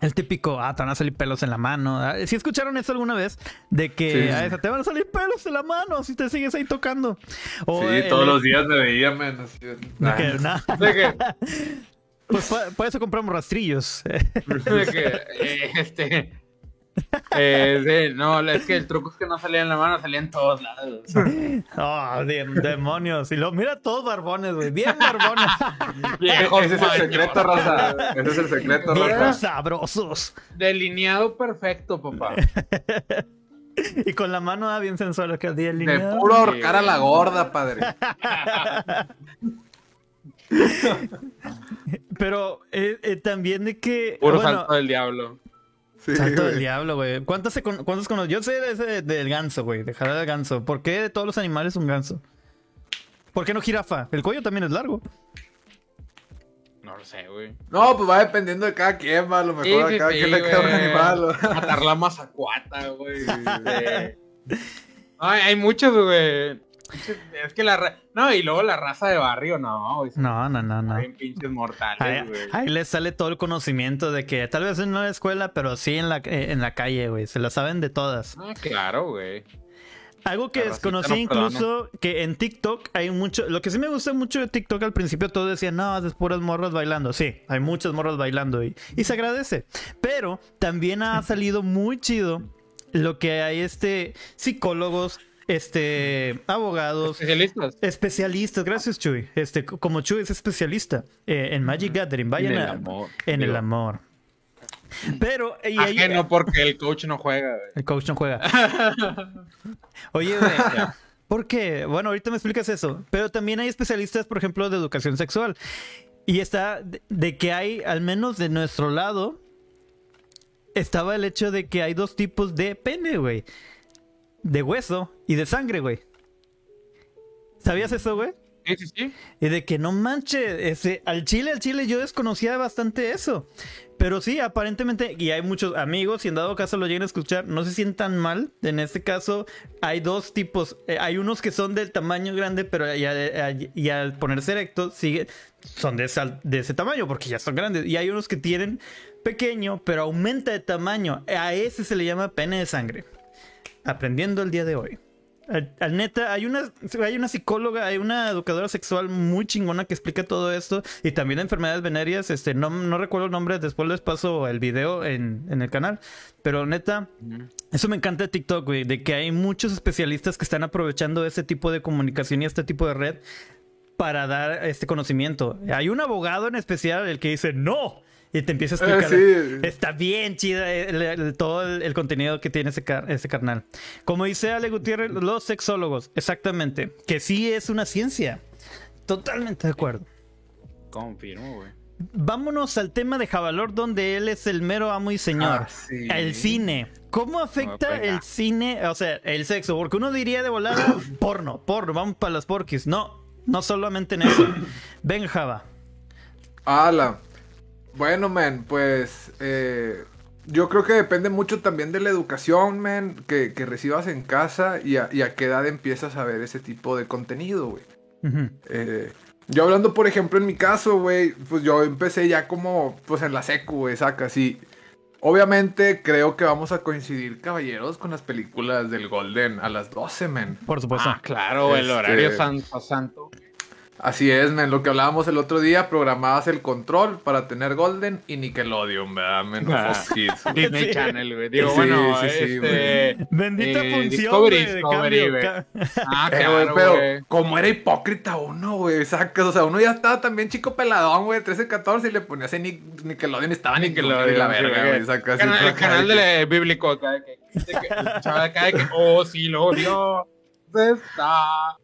el típico, ah, te van a salir pelos en la mano. Si escucharon eso alguna vez? De que
Sí, sí.
ah, esa, te van a salir pelos en la mano si te sigues ahí tocando. O
sí, todos los días me veía, man. así,
de
ah,
que, nah,
De que,
pues pa- por eso compramos rastrillos.
de que, eh, este. eh, sí, no, es que el truco es que no salía en la mano, salía en todos lados.
oh, de- demonios. Y lo mira todos barbones, güey. Bien barbones.
Viejos
Ese es el secreto, raza. Ese es el secreto, raza.
Viejos sabrosos.
Delineado perfecto, papá.
Y con la mano ah, bien sensual acá día
De puro ahorcar a la gorda, padre.
Pero eh, eh, también de que.
Puro
bueno,
salto del diablo.
Sí,
Salto del diablo, güey. ¿Cuántos se con- cuántos cono- Yo sé de ese del ganso, güey. De jalar del ganso. ¿Por qué de todos los animales un ganso? ¿Por qué no jirafa? El cuello también es largo.
No lo sé, güey.
No, pues va dependiendo de cada quien, va. A lo mejor
Sí,
a cada
sí,
quien le queda un animal. o-
Matar la mazacuata, güey. Ay, hay muchos, güey. Es que la ra- No, y luego la raza de barrio, no, güey.
No, no, no, no.
Bien pinches mortales,
Ahí,
güey.
ahí les sale todo el conocimiento de que tal vez en la escuela, pero sí en la, eh, en la calle, güey. Se lo saben de todas.
Ah, claro, güey.
Algo que
La
desconocí
no
incluso, que en TikTok hay mucho... Lo que sí me gusta mucho de TikTok al principio todos decían, no, es puras morras bailando. Sí, hay muchas morras bailando y, y se agradece. Pero también ha salido muy chido lo que hay este psicólogos, este abogados,
Especialistas.
especialistas. Gracias, Chuy. Este, como Chuy es especialista eh, en Magic Gathering, vayan
En el
a-
amor.
en el amor. Pero y ahí-
Ajeno porque el coach no juega, güey.
el coach no juega. Oye, güey. ¿por qué? Bueno, ahorita me explicas eso. Pero también hay especialistas, por ejemplo, de educación sexual. Y está de, de que hay, al menos de nuestro lado, estaba el hecho de que hay dos tipos de pene, güey. De hueso y de sangre, güey. ¿Sabías eso, güey?
Sí, sí, sí.
Y de que no manche, ese, al chile, al chile, yo desconocía bastante eso. Pero sí, aparentemente, y hay muchos amigos, y en dado caso lo lleguen a escuchar, no se sientan mal. En este caso, hay dos tipos. Eh, hay unos que son del tamaño grande, pero ya, y al ponerse erecto, sigue, son de, esa- de ese tamaño, porque ya son grandes. Y hay unos que tienen pequeño, pero aumenta de tamaño. A ese se le llama pene de sangre. Aprendiendo el día de hoy. Al, al neta, hay una, hay una psicóloga, hay una educadora sexual muy chingona que explica todo esto y también enfermedades venéreas. Este, no, no recuerdo el nombre, después les paso el video en, en el canal. Pero neta, eso me encanta de TikTok, güey, de que hay muchos especialistas que están aprovechando ese tipo de comunicación y este tipo de red para dar este conocimiento. Hay un abogado en especial el que dice no y te empieza a
Eh,
explicar.
sí.
Está bien chida el- el- todo el, el contenido que tiene ese, car- ese carnal. Como dice Ale Gutiérrez, los sexólogos, exactamente, que sí es una ciencia. Totalmente de acuerdo.
Confirmo, güey.
Vámonos al tema de Javalor, donde él es el mero amo y señor.
Ah, sí.
El cine. ¿Cómo afecta
No,
el cine, o sea, el sexo? Porque uno diría de volada, porno, porno, vamos para las porquis. No, no solamente en eso. Ven, Java.
Ala. Bueno, man, pues eh, yo creo que depende mucho también de la educación, man, que, que recibas en casa y a, y a qué edad empiezas a ver ese tipo de contenido, güey. Eh, yo hablando, por ejemplo, en mi caso, güey, pues yo empecé ya como, pues en la secu, güey, saca, sí. Obviamente creo que vamos a coincidir, caballeros, con las películas del Golden a las 12, man.
Por supuesto.
Ah, claro, el
Este-
horario santo santo.
Así es, men, lo que hablábamos el otro día, programabas el control para tener Golden y Nickelodeon, ¿verdad? Men,
Ah.
Fox Kids.
Disney Channel, güey. Digo,
Sí,
bueno,
sí, sí,
este...
Bendita
eh,
función,
Discovery,
güey, de
Discovery,
cambio. Ca-
Ah,
Eh, güey,
claro,
pero como era hipócrita uno, güey, sacas, o sea, uno ya estaba también chico peladón, güey, 13, 14 y le ponías en Nic- Nickelodeon y estaba Nickelodeon y la verga,
güey.
sacas. Así,
el canal
de
del bíblico acá de que, de que de que oh sí lo odio está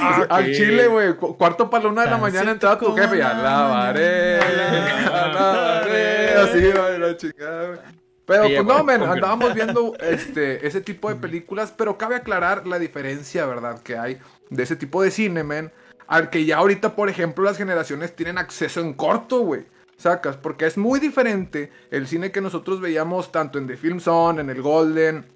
Al
aquí".
chile, güey, cu- cuarto para la una de la mañana entraba tu
como
jefe y
la
alabaré,
mañana.
alabaré, así, güey, la chingada, güey. Pero
Sí,
pues no, men, andábamos viendo este, ese tipo de películas, pero cabe aclarar la diferencia, ¿verdad? Que hay de ese tipo de cine, men, al que ya ahorita, por ejemplo, las generaciones tienen acceso en corto, güey. Sacas, porque es muy diferente el cine que nosotros veíamos tanto en The Film Zone, en el Golden,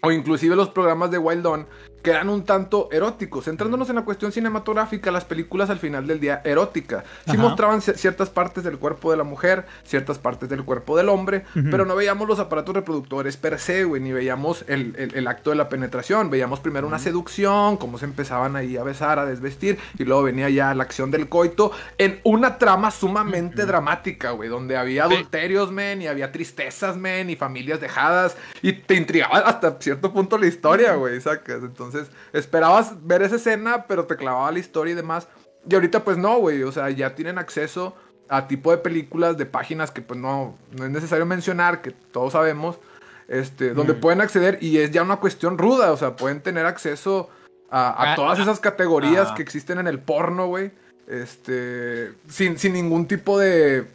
o inclusive los programas de Wild On, que eran un tanto eróticos. Centrándonos en la cuestión cinematográfica, las películas al final del día eróticas. Sí
Ajá.
mostraban ci- ciertas partes del cuerpo de la mujer, ciertas partes del cuerpo del hombre, pero no veíamos los aparatos reproductores per se, güey, ni veíamos el, el- el acto de la penetración. Veíamos primero una seducción, cómo se empezaban ahí a besar, a desvestir, y luego venía ya la acción del coito en una trama sumamente dramática, güey, donde había adulterios, men, y había tristezas, men, y familias dejadas, y te intrigaba hasta cierto punto la historia, güey, sacas. Entonces, esperabas ver esa escena, pero te clavaba la historia y demás. Y ahorita, pues no, güey, o sea, ya tienen acceso a tipo de películas de páginas que, pues no, no es necesario mencionar, que todos sabemos, este, donde pueden acceder y es ya una cuestión ruda, o sea, pueden tener acceso a, a
Ah,
todas
ah,
esas categorías
ah.
que existen en el porno, güey, este, sin, sin ningún tipo de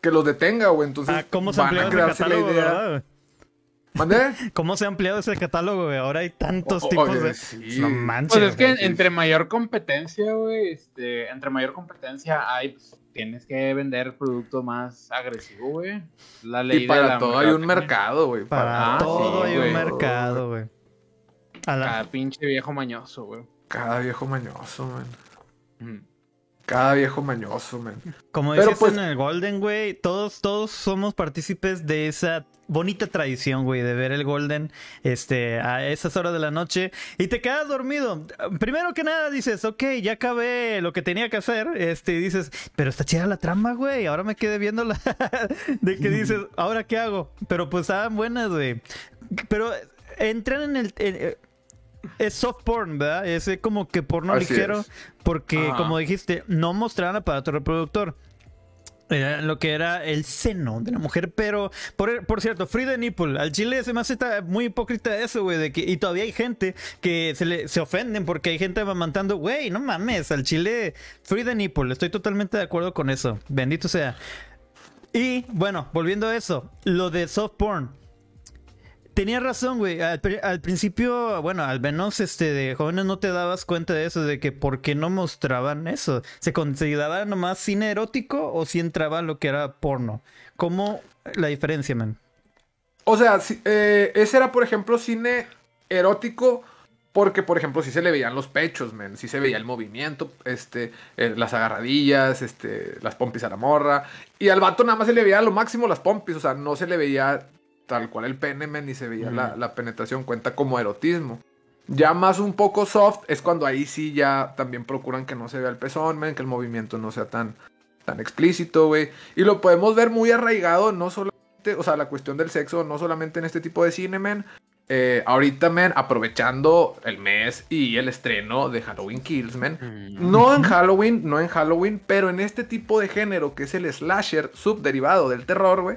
que los detenga, güey, entonces
¿Cómo se
van a crearse la idea.
verdad, güey?
¿Mande?
¿Cómo se ha ampliado ese catálogo, güey? Ahora hay tantos
O-
tipos
oye,
de...
sí.
No manches.
pues es que
güey.
entre mayor competencia güey este entre mayor competencia hay pues, tienes que vender producto más agresivo güey la ley
Y
de
para
la
todo hay un mercado, güey.
Para
Ah,
todo
sí,
hay un
güey.
mercado, güey. A la-
cada pinche viejo mañoso güey
Cada viejo mañoso, man.
Ujú.
Cada viejo mañoso, man.
Como decías
pues-
en el Golden, güey, todos, todos somos partícipes de esa bonita tradición, güey, de ver el Golden este, a esas horas de la noche y te quedas dormido. Primero que nada dices, ok, ya acabé lo que tenía que hacer, este, y dices, pero está chida la trama, güey, ahora me quedé viendo la... de que dices, ¿ahora qué hago? Pero pues estaban buenas, güey. Pero entran en el... en- eh, es soft porn, ¿verdad? Es eh, como que porno
Así
ligero.
es.
Porque,
Ajá.
como dijiste, no mostraban aparato reproductor. Era lo que era el seno de la mujer, pero por, por cierto, Free the Nipple, al chile se me hace muy hipócrita eso, güey, de que, y todavía hay gente que se le se ofenden porque hay gente amamantando, güey, no mames, al chile Free the Nipple, estoy totalmente de acuerdo con eso, bendito sea. Y bueno, volviendo a eso, lo de soft porn. Tenía razón, güey. Al, pri- al principio, bueno, al menos este de jóvenes no te dabas cuenta de eso, de que por qué no mostraban eso. ¿Se consideraba nomás cine erótico o si entraba lo que era porno? ¿Cómo la diferencia, man?
O sea, eh, ese era, por ejemplo, cine erótico. Porque, por ejemplo, sí se le veían los pechos, men. Sí se veía el movimiento, este, eh, las agarradillas, este, las pompis a la morra. Y al vato nada más se le veía lo máximo las pompis. O sea, no se le veía tal cual el pene, men, ni se veía la, la penetración. Cuenta como erotismo. Ya más un poco soft es cuando ahí sí ya también procuran que no se vea el pezón, men, que el movimiento no sea tan, tan explícito, güey. Y lo podemos ver muy arraigado, no solamente, o sea, la cuestión del sexo, no solamente en este tipo de cine, men. Eh, ahorita, men, aprovechando el mes y el estreno de Halloween Kills, men. No en Halloween, no en Halloween, pero en este tipo de género que es el slasher subderivado del terror, güey.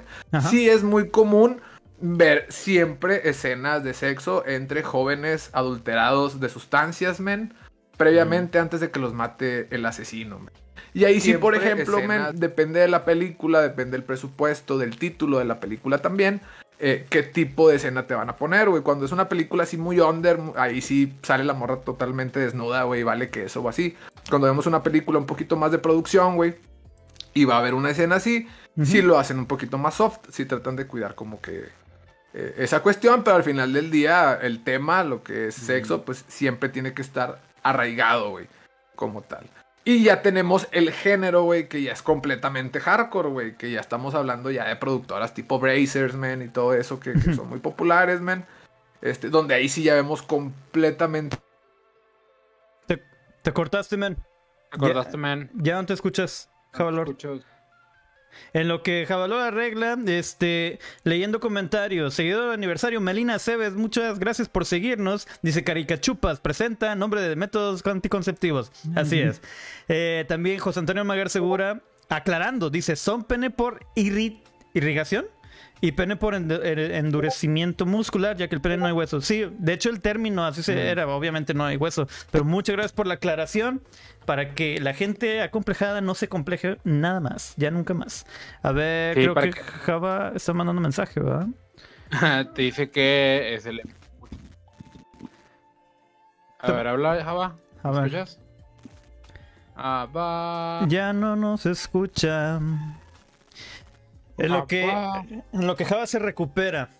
Sí es muy común ver siempre escenas de sexo entre jóvenes adulterados de sustancias, men, previamente antes de que los mate el asesino, men. Y ahí sí, por ejemplo, men, depende de la película, depende del presupuesto, del título de la película también, eh, qué tipo de escena te van a poner, güey. Cuando es una película así muy under, ahí sí sale la morra totalmente desnuda, güey, vale que eso o así. Cuando vemos una película un poquito más de producción, güey, y va a haber una escena así,
Ujú.
sí lo hacen un poquito más soft, sí tratan de cuidar como que eh, esa cuestión, pero al final del día el tema, lo que es sexo, pues siempre tiene que estar arraigado, güey, como tal. Y ya tenemos el género, güey, que ya es completamente hardcore, güey, que ya estamos hablando ya de productoras tipo Brazers, man, y todo eso que, que son muy populares, man. Este, donde ahí sí ya vemos completamente
Te, te cortaste, man.
¿Te acordaste, man?
Ya no te escuchas, Javalor.
Escucho.
En lo que Javalor arregla, este, leyendo comentarios, seguidor del aniversario, Melina Cebes, muchas gracias por seguirnos. Dice Caricachupas, presenta nombre de métodos anticonceptivos. Así es. Eh, también José Antonio Magar Segura, aclarando, dice, son pene por irri- irrigación y pene por er- endurecimiento muscular, ya que el pene no hay hueso. Sí, de hecho el término así se era, obviamente no hay hueso. Pero muchas gracias por la aclaración para que la gente acomplejada no se compleje nada más, ya nunca más. A ver,
Sí,
creo que Java está mandando mensaje, ¿verdad?
Te dice que es el. A ver, habla, Java.
A ver.
¿Escuchas?
Ya no nos escucha. En lo que, en lo que Java se recupera.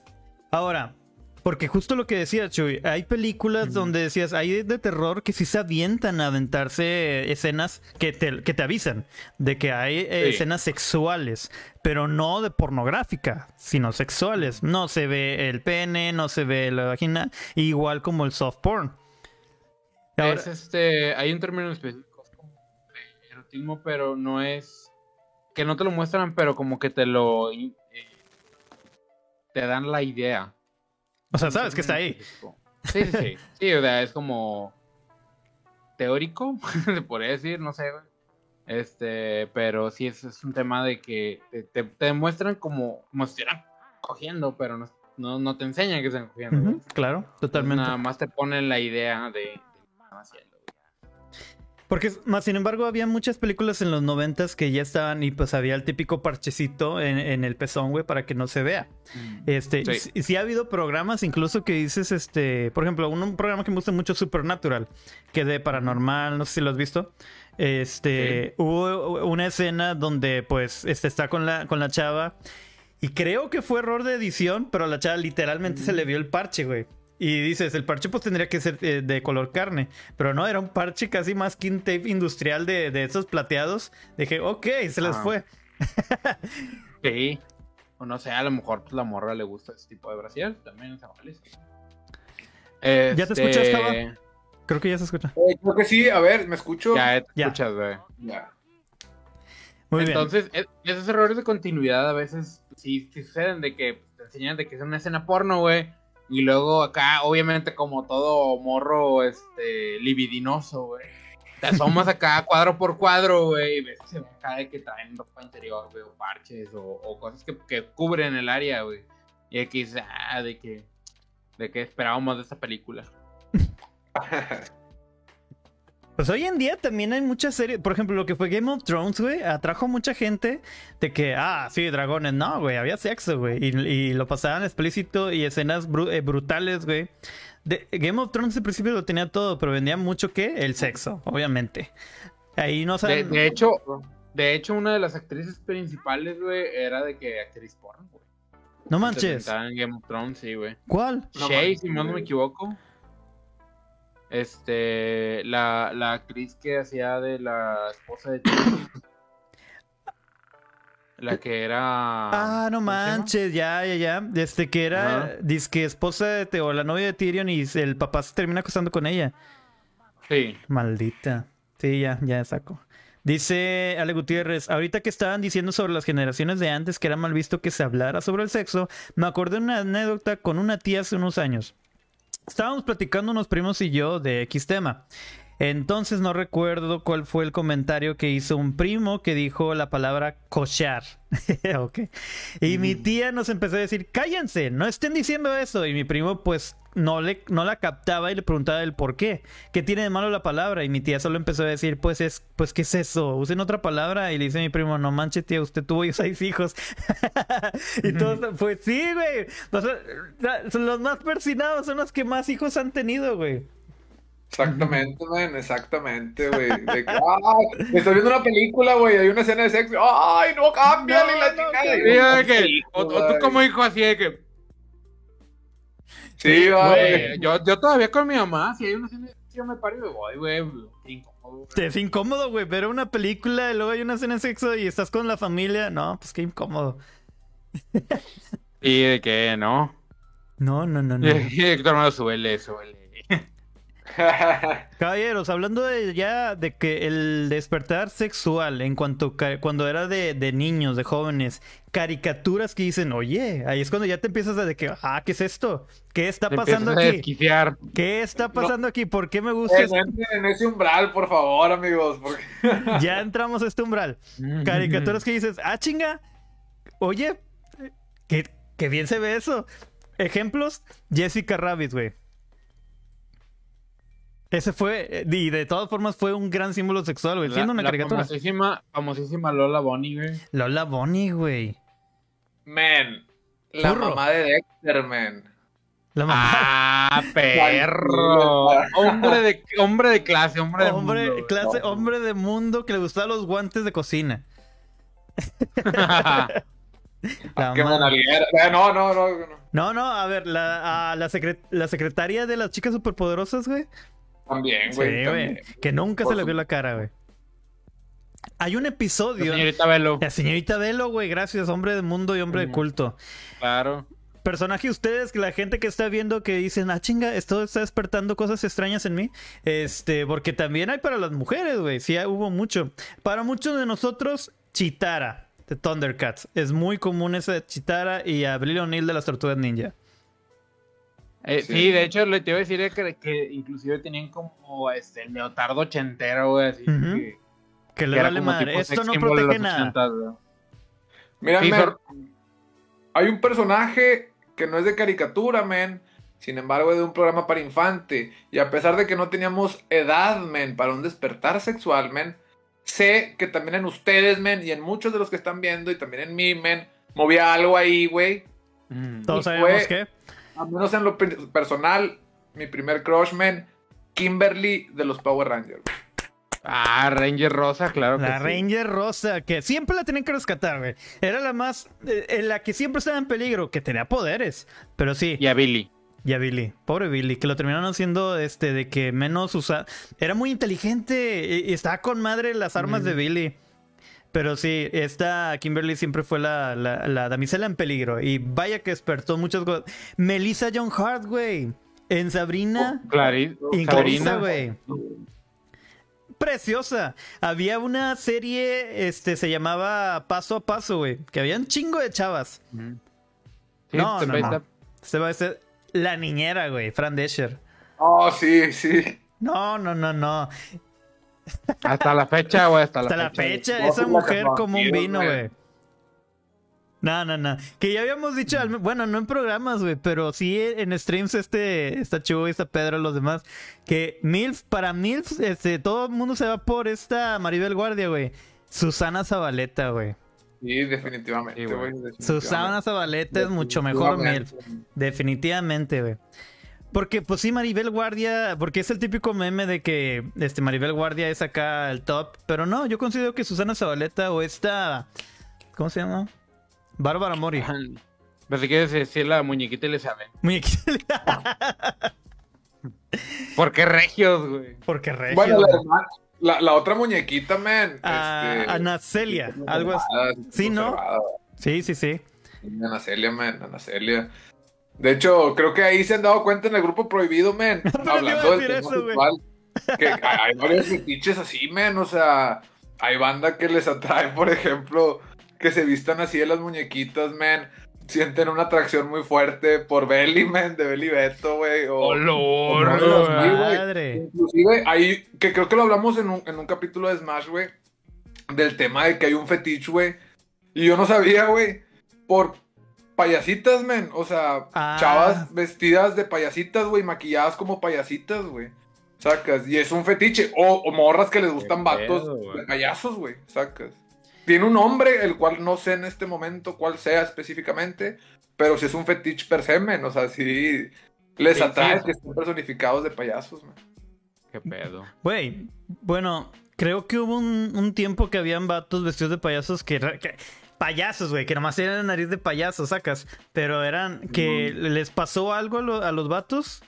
Ahora, porque justo lo que decía Chuy, hay películas donde decías, hay de terror que sí se avientan a aventarse escenas que te, que te avisan de que hay eh,
Sí.
escenas sexuales, pero no de pornográfica, sino sexuales. No se ve el pene, no se ve la vagina, igual como el soft porn. Ahora-
Es este. Hay un término específico de erotismo, pero no es. Que no te lo muestran, pero como que te lo. eh, te dan la idea.
O sea, sabes que está ahí.
Sí, sí, sí. Sí, o sea, es como. teórico, se podría decir, no sé, güey. Este, pero sí es, es un tema de que te, te, te demuestran como, como si estuvieran cogiendo, pero no, no, no te enseñan que están cogiendo.
claro, totalmente.
Nada más te ponen la idea de, de
Porque, más sin embargo, había muchas películas en los noventas que ya estaban y pues había el típico parchecito en, en el pezón, güey, para que no se vea. Este,
Sí.
ha habido programas incluso que dices, este, por ejemplo, un, un programa que me gusta mucho, Supernatural, que de paranormal, no sé si lo has visto. Este, hubo una escena donde pues este está con la, con la chava y creo que fue error de edición, pero a la chava literalmente se le vio el parche, güey. Y dices, el parche pues tendría que ser eh, de color carne, pero no, era un parche casi más skin tape industrial de, de esos plateados. Dije, ok, se les
Ah.
fue.
Sí. O no sé, a lo mejor pues, la morra le gusta ese tipo de brasier, también se vale.
¿Ya te escuchas,
Este,
Java? Creo que ya se escucha.
Eh, creo que sí, a ver, ¿me escucho?
Ya te
Ya.
escuchas, güey.
Ya.
Muy bien.
Entonces, e- esos errores de continuidad a veces sí, sí suceden de que te enseñan de que es una escena porno, güey. Y luego acá, obviamente, como todo morro este libidinoso, güey. Te asomas acá cuadro por cuadro, güey, y ves que se ve acá de que traen ropa interior, güey, o parches, o, cosas que, que cubren el área, güey. Y aquí ah, de que, de que esperábamos de esta película.
Pues hoy en día también hay muchas series. Por ejemplo, lo que fue Game of Thrones, güey, atrajo mucha gente de que, ah, sí, dragones. No, güey, había sexo, güey. Y, y lo pasaban explícito y escenas bru- eh, brutales, güey. De- Game of Thrones al principio lo tenía todo, pero vendía mucho que el sexo, obviamente. Ahí no
De,
saben.
de hecho, de hecho, una de las actrices principales, güey, era de que actriz porno, güey.
no manches.
en Game of Thrones, sí, güey.
¿Cuál?
Shay, si no me equivoco. Este, la, la actriz que hacía de la esposa de Tyrion. La que era.
Ah, no manches, ya, ya, ya. Desde que era,
Ajá.
disque esposa de Teo, la novia de Tyrion y el papá se termina acostando con ella.
Sí.
Maldita. Sí, ya, ya saco. Dice Ale Gutiérrez, ahorita que estaban diciendo sobre las generaciones de antes que era mal visto que se hablara sobre el sexo, me acordé de una anécdota con una tía hace unos años. Estábamos platicando unos primos y yo de X tema. Entonces no recuerdo cuál fue el comentario que hizo un primo que dijo la palabra cochar. ok. Y mi tía nos empezó a decir, cállense, no estén diciendo eso. Y mi primo pues no, le, no la captaba y le preguntaba el por qué. ¿Qué tiene de malo la palabra? Y mi tía solo empezó a decir, pues es, pues ¿qué es eso? Usen otra palabra. Y le dice a mi primo, no manche tía, usted tuvo yo seis hijos. y todos, pues sí, güey. O sea, son los más persinados son los que más hijos han tenido, güey.
Exactamente, man, exactamente, güey. De que, estoy viendo una película, güey, hay una escena de sexo. ¡Ay, no, cámbiale
No,
la
no,
yo,
de que, o, o tú como hijo así de que.
Sí,
Güey,
güey.
yo, yo todavía con mi mamá, si hay una escena, yo me paro y me voy, güey. Incómodo, güey.
Es incómodo, güey, ver una película y luego hay una escena de sexo y estás con la familia. No, pues qué incómodo.
Y de que no.
No, no, no, no.
Tu hermano suele, suele.
Caballeros, hablando de ya de que el despertar sexual en cuanto cuando era de, de niños, de jóvenes, caricaturas que dicen, oye, ahí es cuando ya te empiezas a de que, ah, ¿qué es esto? ¿Qué está
Te
pasando aquí? ¿Qué está pasando aquí? ¿Por qué me gusta?
Eh, no entren en ese umbral, por favor, amigos. Porque...
Ya entramos a este umbral. Caricaturas que dices, ah, chinga, oye, qué, qué bien se ve eso. Ejemplos, Jessica Rabbit, güey. Ese fue, eh, y de todas formas fue un gran símbolo sexual, güey.
La,
Siendo una
la
caricatura.
famosísima, famosísima Lola Bonnie, güey.
Lola Bonnie, güey.
Man, la
Burro.
mamá de Dexter, man.
La mamá.
Ah, perro. hombre de hombre de clase, hombre de
hombre,
mundo,
clase, hombre de mundo que le gustaban los guantes de cocina. La
Qué. Eh, No, no, no. no.
No, no, a ver, la, a la, secre- la secretaria de las chicas superpoderosas, güey.
También,
Sí,
güey.
güey.
también.
Que nunca
Por
se le vio la cara, güey. Hay un
La
episodio.
señorita Velo.
La señorita Velo, güey, gracias, hombre de mundo y hombre de culto.
Claro.
Personaje ustedes, que la gente que está viendo que dicen, ah, chinga, esto está despertando cosas extrañas en mí. Este, porque también hay para las mujeres, güey. Sí, hubo mucho. Para muchos de nosotros, Chitara, de Thundercats. Es muy común esa de Chitara y Abril O'Neill de las Tortugas Ninja.
Eh,
Sí.
sí. de hecho, le te iba a decir que, que inclusive tenían como este el leotardo ochentero, güey, así que,
Que
que
le
era
vale
como
madre.
tipo
Esto no protege nada.
80s, güey.
Mira,
Sí,
man, hay un personaje que no es de caricatura, man. Sin embargo, es de un programa para infante. Y a pesar de que no teníamos edad, man, para un despertar sexual, man, sé que también en ustedes, man, y en muchos de los que están viendo, y también en mí, man, movía algo ahí, güey.
Mm.
Todos sabemos
fue-
que.
Al menos en lo pe- personal, mi primer crush, man, Kimberly de los Power Rangers.
Ah, Ranger Rosa, claro que
La
sí.
Ranger Rosa, que siempre la tenían que rescatar, güey. Era la más. eh, en la que siempre estaba en peligro, que tenía poderes. Pero sí.
Y a Billy.
Y a Billy, pobre Billy, que lo terminaron haciendo este de que menos usa. Era muy inteligente y, y estaba con madre las armas de Billy. Pero sí, esta Kimberly siempre fue la, la, la damisela en peligro. Y vaya que despertó muchas cosas. Melissa John Hart, güey. En Sabrina.
Clarito.
Incluso,
Sabrina.
güey. Preciosa. Había una serie, este, se llamaba Paso a Paso, güey. Que había un chingo de chavas.
Sí,
No,
te-
no. Se va a ser la niñera, güey. Fran Desher.
Oh, sí, sí.
No, no, no, no.
Hasta la fecha, güey, hasta la
Hasta la
fecha.
esa mujer como un vino,
güey.
No, no, no. Que ya habíamos dicho, bueno, no en programas, güey, pero sí en streams este, está Chuy, está Pedro, los demás, que MILF, para MILF, este, todo el mundo se va por esta Maribel Guardia, güey. Susana Zabaleta, güey.
Sí, definitivamente,
güey.
Susana Zabaleta es mucho mejor MILF.
Definitivamente.
Definitivamente, güey. Porque, pues sí, Maribel Guardia, porque es el típico meme de que este Maribel Guardia es acá el top, pero no, yo considero que Susana Zabaleta o esta, ¿cómo se llama? Bárbara Mori.
Pensé que decir la muñequita y le sabe.
Muñequita.
¿Por qué regios, güey?
porque regio.
Bueno, la, la, la otra muñequita, man.
Ah,
este,
Ana Celia, algo así. Sí, ¿no? Sí, sí, sí.
Ana Celia, man, Ana Celia. De hecho, creo que ahí se han dado cuenta en el grupo prohibido,
a
hablando del tema
eso,
sexual, Que hay, varios fetiches así, man. O sea, hay banda que les atrae, por ejemplo, que se vistan así de las muñequitas, man. Sienten una atracción muy fuerte por Belly, man, de Belly Beto, güey. O,
Olor,
o-.
Madre.
Inclusive, ahí, que creo que lo hablamos en un, en un capítulo de Smash, güey, del tema de que hay un fetiche, güey. Y yo no sabía, güey, por payasitas, men. O sea,
Ah.
chavas vestidas de payasitas, güey, maquilladas como payasitas, güey. Sacas. Y es un fetiche. O, o morras que les gustan
Qué
vatos
pedo,
de payasos, güey. Sacas. Tiene un nombre, el cual no sé en este momento cuál sea específicamente, pero si es un fetiche per se, men. O sea, sí les
Sí,
atrae
sí.
que estén personificados de payasos, men.
Qué pedo.
Güey, bueno, creo que hubo un, un tiempo que habían vatos vestidos de payasos que, que- payasos, güey, que nomás la nariz de payaso, sacas. Pero eran que les pasó algo a, lo- a los vatos.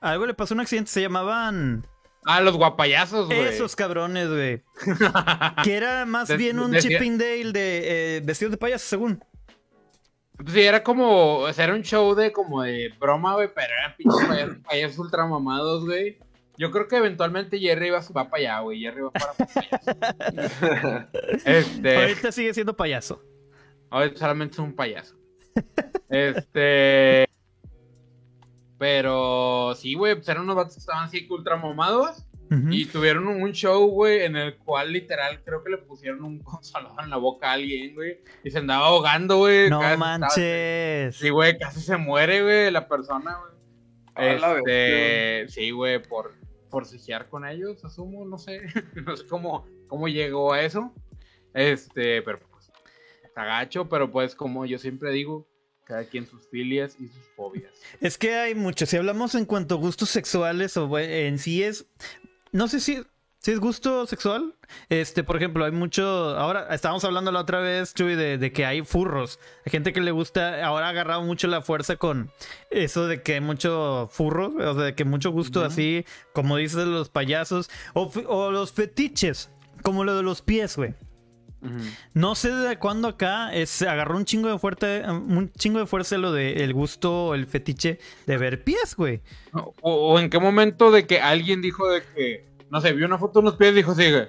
Algo le pasó un accidente, se llamaban
Ah, los guapayazos, güey.
esos cabrones, güey. que era más
De-
bien un
decía-
Chippendale de eh, vestidos de payaso, según.
Pues sí, era como, o sea, era un show de como de broma, güey, pero eran pinches payasos ultramamados, güey. Yo creo que eventualmente Jerry va, va para allá, güey. Jerry va para payaso. este.
Ahorita sigue siendo payaso.
Ahorita solamente es un payaso. este. Pero sí, güey, pues eran unos vatos que estaban así ultra mamados.
Ujú.
Y tuvieron un show, güey, en el cual literal creo que le pusieron un consolador en la boca a alguien, güey. Y se andaba ahogando, güey.
No
Casi estaba-
manches.
Sí, güey, casi se muere, güey, la persona, güey. Este, sí, güey, por forcejear con ellos, asumo, no sé. no sé cómo, cómo llegó a eso. Este, pero pues, está gacho, pero pues como yo siempre digo, cada quien sus filias y sus fobias.
Es que hay mucho. Si hablamos en cuanto a gustos sexuales o en sí es. No sé si, si es gusto sexual. Este, por ejemplo, hay mucho. Ahora estábamos hablando la otra vez, Chuy, de, de que hay furros. Hay gente que le gusta. Ahora ha agarrado mucho la fuerza con eso de que hay mucho furro. O sea, de que mucho gusto así, como dices, de los payasos. O, los fetiches, como lo de los pies, güey. No sé de cuándo acá es, se agarró un chingo de fuerte, un chingo de fuerza lo de el gusto, el fetiche de ver pies, güey.
O, o en qué momento de que alguien dijo de que, no sé, vio una foto de unos pies y dijo, sigue.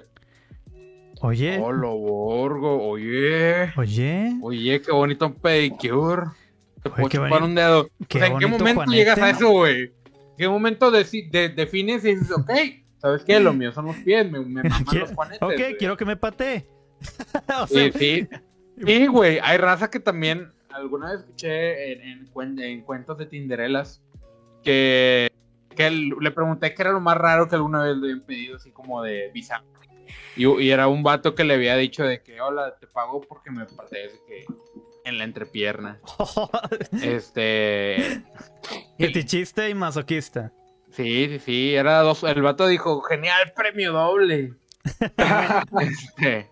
Oye,
Oh, lo borgo, oye.
oye,
Oye, qué bonito un pedicure. Te puedo chupar un dedo.
qué
o sea, ¿en qué momento
Juanete,
llegas a eso, güey? ¿En qué momento de- defines y dices, ok, ¿sabes qué? Lo mío son los pies, me, me maman los juanetes.
ok, quiero que me patee. o sea,
Sí, sí. Sí, güey, hay raza que también alguna vez escuché en, en cuentos de Tinderelas que, que él- le pregunté qué era lo más raro que alguna vez le habían pedido, así como de visa. Y, y era un vato que le había dicho de que, hola, te pago porque me patees de que en la entrepierna. Este.
fetichista y masoquista.
Sí, sí, sí, era dos. El vato dijo, genial, premio doble. este,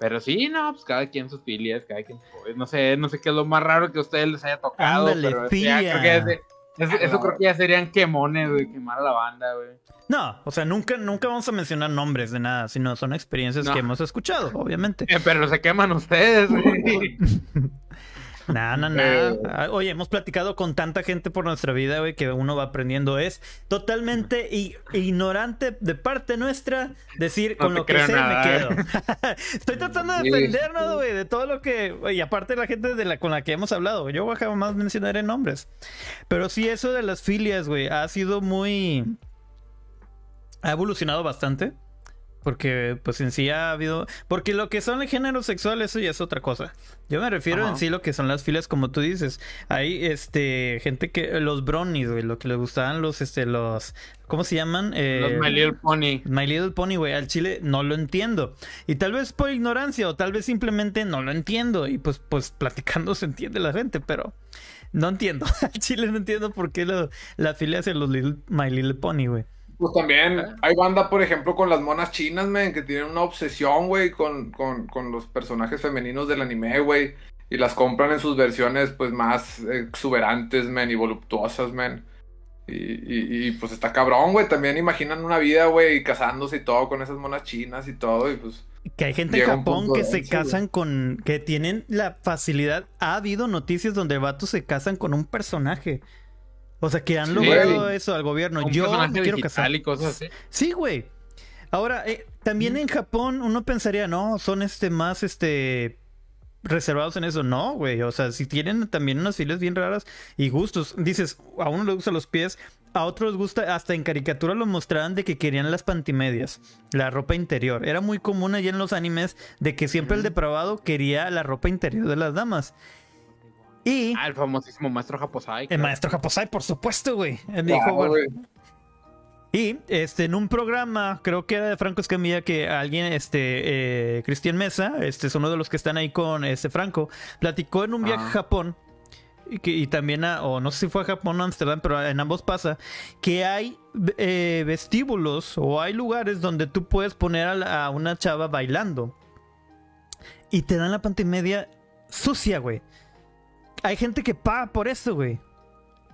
pero sí, no, pues cada quien sus filias, cada quien sus. No sé, no sé qué es lo más raro que a ustedes les haya tocado.
Ándale,
pero creo que es de- es- eso creo que ya serían quemones, güey, quemar a la banda, güey.
No, o sea, nunca, nunca vamos a mencionar nombres de nada, sino son experiencias
No.
que hemos escuchado, obviamente.
Eh, pero se queman ustedes, güey.
No, no, no.
Eh.
Oye, hemos platicado con tanta gente por nuestra vida, güey, que uno va aprendiendo. Es totalmente ignorante de parte nuestra decir
No
con lo que sé
nada,
me
eh.
quedo. Estoy tratando de defendernos, güey, de todo lo que. Y aparte la gente de la, con la que hemos hablado. Yo jamás mencionaré nombres. Pero sí, eso de las filias, güey, ha sido muy. Ha evolucionado bastante. Porque, pues en sí ha habido. Porque lo que son el género sexual, eso ya es otra cosa. Yo me refiero
Ajá.
en sí lo que son las filas, como tú dices. Hay este gente que. Los brownies, güey. Lo que les gustaban los, este, los. ¿Cómo se llaman? Eh,
Los My Little Pony.
My Little Pony, güey, al chile no lo entiendo. Y tal vez por ignorancia o tal vez simplemente no lo entiendo. Y pues, pues platicando se entiende la gente, pero no entiendo. al chile no entiendo por qué lo- la filia hacia los Little- My Little Pony, güey.
Pues también hay banda, por ejemplo, con las monas chinas, men, que tienen una obsesión, güey, con, con, con los personajes femeninos del anime, güey. Y las compran en sus versiones, pues, más exuberantes, men, y voluptuosas, men. Y, y, y, pues está cabrón, güey. También imaginan una vida, güey, y casándose y todo con esas monas chinas y todo, y pues...
Que hay gente en Japón que se
eso,
casan con. que tienen la facilidad. Ha habido noticias donde vatos se casan con un personaje. O sea, que han
Sí,
logrado
güey.
eso al gobierno.
Un
Yo me quiero casar.
y cosas así.
Sí, güey. Ahora, eh, también en Japón uno pensaría, no, son este más este reservados en eso. No, güey. O sea, si tienen también unas filas bien raras y gustos. Dices, a uno le gustan los pies, a otros les gusta, hasta en caricatura lo mostraban de que querían las pantimedias, la ropa interior. Era muy común allá en los animes de que siempre el depravado quería la ropa interior de las damas. Y
Ah, el famosísimo maestro Japosai.
el
claro.
maestro Japosai, por supuesto, güey. Él dijo,
Claro,
bueno,
güey.
y este, en un programa, creo que era de Franco Escamilla, que alguien, este, eh, Cristian Mesa, este es uno de los que están ahí con este Franco, platicó en un viaje
Ah.
a Japón. Y, que- y también, a- o no sé si fue a Japón o a Amsterdam, pero en ambos pasa, que hay eh, vestíbulos o hay lugares donde tú puedes poner a, la- a una chava bailando y te dan la pantimedia sucia, güey. Hay gente que paga por eso, güey.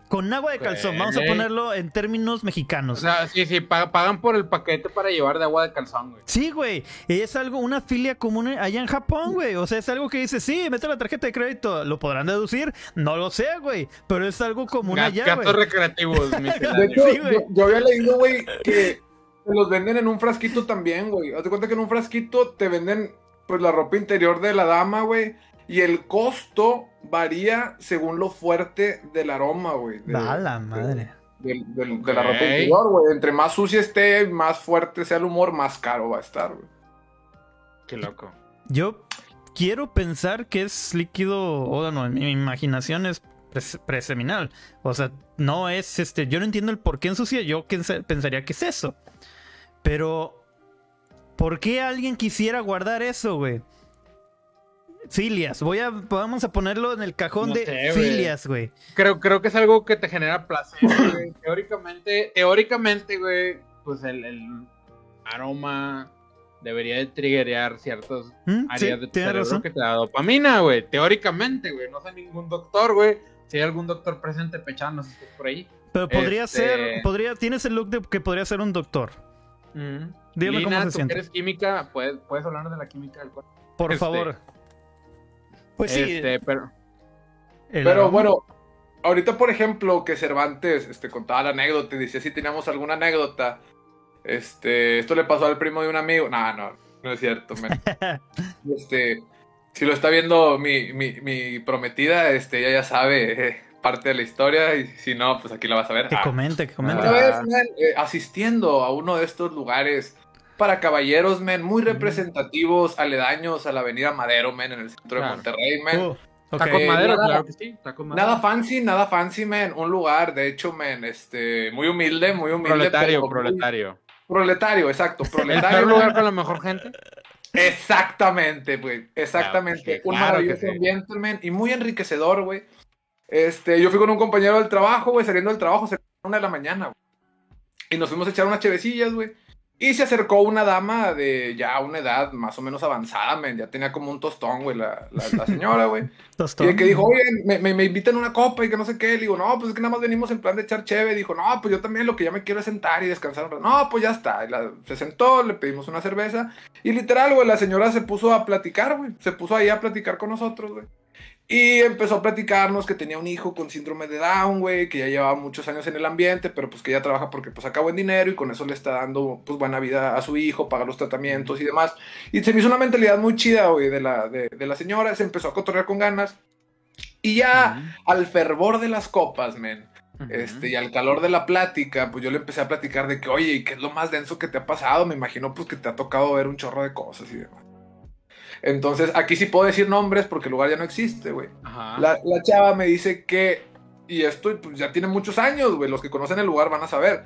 Con agua de calzón, vamos a ponerlo en términos
O
mexicanos.
sea, sí, sí, pa- pagan por el paquete para llevar de agua de calzón, güey.
Sí, güey. Es algo, una filia común allá en Japón, güey. O sea, es algo que dice, sí, mete la tarjeta de crédito. ¿Lo podrán deducir? No lo sé, güey. Pero es algo común
Gat-
allá,
Gatos
güey.
recreativos,
De hecho,
Sí, güey.
yo, yo había leído, güey, que te los venden en un frasquito también, güey. Haz de cuenta que en un frasquito te venden, pues, la ropa interior de la dama, güey. Y el costo varía según lo fuerte del aroma, güey. de-
A la
de-
madre.
del- del- de la ropa interior, güey. Entre más sucia esté, más fuerte sea el humor, más caro va a estar, güey.
Qué loco.
Yo quiero pensar que es líquido, o no, en mi imaginación es pres- preseminal. O sea, no es este. Yo no entiendo el por qué ensucia. Yo pensa- pensaría que es eso. Pero, ¿por qué alguien quisiera guardar eso, güey? Filias, voy a, vamos a ponerlo en el cajón
No
de
sé,
filias, güey.
Creo, creo que es algo que te genera placer, güey. Teóricamente, teóricamente, güey, pues el, el aroma debería de triggerear ciertas
¿Mm?
áreas
Sí,
de tu cerebro
razón.
que te da dopamina, güey. Teóricamente, güey. No sé ningún doctor, güey. Si hay algún doctor presente pechando si estás por ahí.
Pero podría
Este-
ser, podría, tienes el look de que podría ser un doctor. Dígame
Lina,
cómo se
tú
siente.
eres química, puedes, puedes hablar de la química del cuerpo.
Por
Este-
favor. Pues sí.
Este, pero.
Pero bueno, ahorita por ejemplo que Cervantes este, contaba la anécdota y decía si teníamos alguna anécdota, este, esto le pasó al primo de un amigo. No, no, no es cierto, man. este, si lo está viendo mi, mi, mi prometida, este, ella ya sabe eh, parte de la historia y si no, pues aquí la vas a ver.
Que
Ah.
comente, que comente.
Una
Ah.
vez, man, eh, asistiendo a uno de estos lugares para caballeros, men, muy representativos, aledaños a la avenida Madero, men, en el centro
Claro.
de Monterrey, men.
Uh, ok.
Está con madera,
nada-
claro que sí. Está con madera.
Nada fancy, nada fancy, man. Un lugar, de hecho, man, este, muy humilde, muy humilde.
Proletario,
pero muy-
proletario.
Proletario, exacto,
¿El
proletario. man.
lugar con la mejor gente?
Exactamente, güey. Exactamente.
Claro que sí,
un
claro
maravilloso
sí.
ambiente, man, y muy enriquecedor, güey. Este, yo fui con un compañero del trabajo, güey, saliendo del trabajo, se una de la mañana, güey. Y nos fuimos a echar unas chevecillas, güey. Y se acercó una dama de ya una edad más o menos avanzada, men. Ya tenía como un tostón, güey, la, la, la señora, güey. Y
Tostón.
de que dijo, oye, me, me, me invitan a una copa y que no sé qué. Le digo, no, pues es que nada más venimos en plan de echar cheve. Dijo, no, pues yo también lo que ya me quiero es sentar y descansar. un rato". No, pues ya está. Y la- se sentó, le pedimos una cerveza. Y literal, güey, la señora se puso a platicar, güey. Se puso ahí a platicar con nosotros, güey. Y empezó a platicarnos que tenía un hijo con síndrome de Down, güey, que ya llevaba muchos años en el ambiente, pero pues que ella trabaja porque pues saca buen dinero y con eso le está dando pues buena vida a su hijo, paga los tratamientos y demás. Y se me hizo una mentalidad muy chida, güey, de la, de, de la señora, se empezó a cotorrear con ganas. Y ya al fervor de las copas, men, este, y al calor de la plática, pues yo le empecé a platicar de que, oye, ¿y qué es lo más denso que te ha pasado? Me imagino pues que te ha tocado ver un chorro de cosas y demás. Entonces, aquí sí puedo decir nombres porque el lugar ya no existe, güey.
Ajá.
La, la chava me dice que, y esto pues, ya tiene muchos años, güey, los que conocen el lugar van a saber.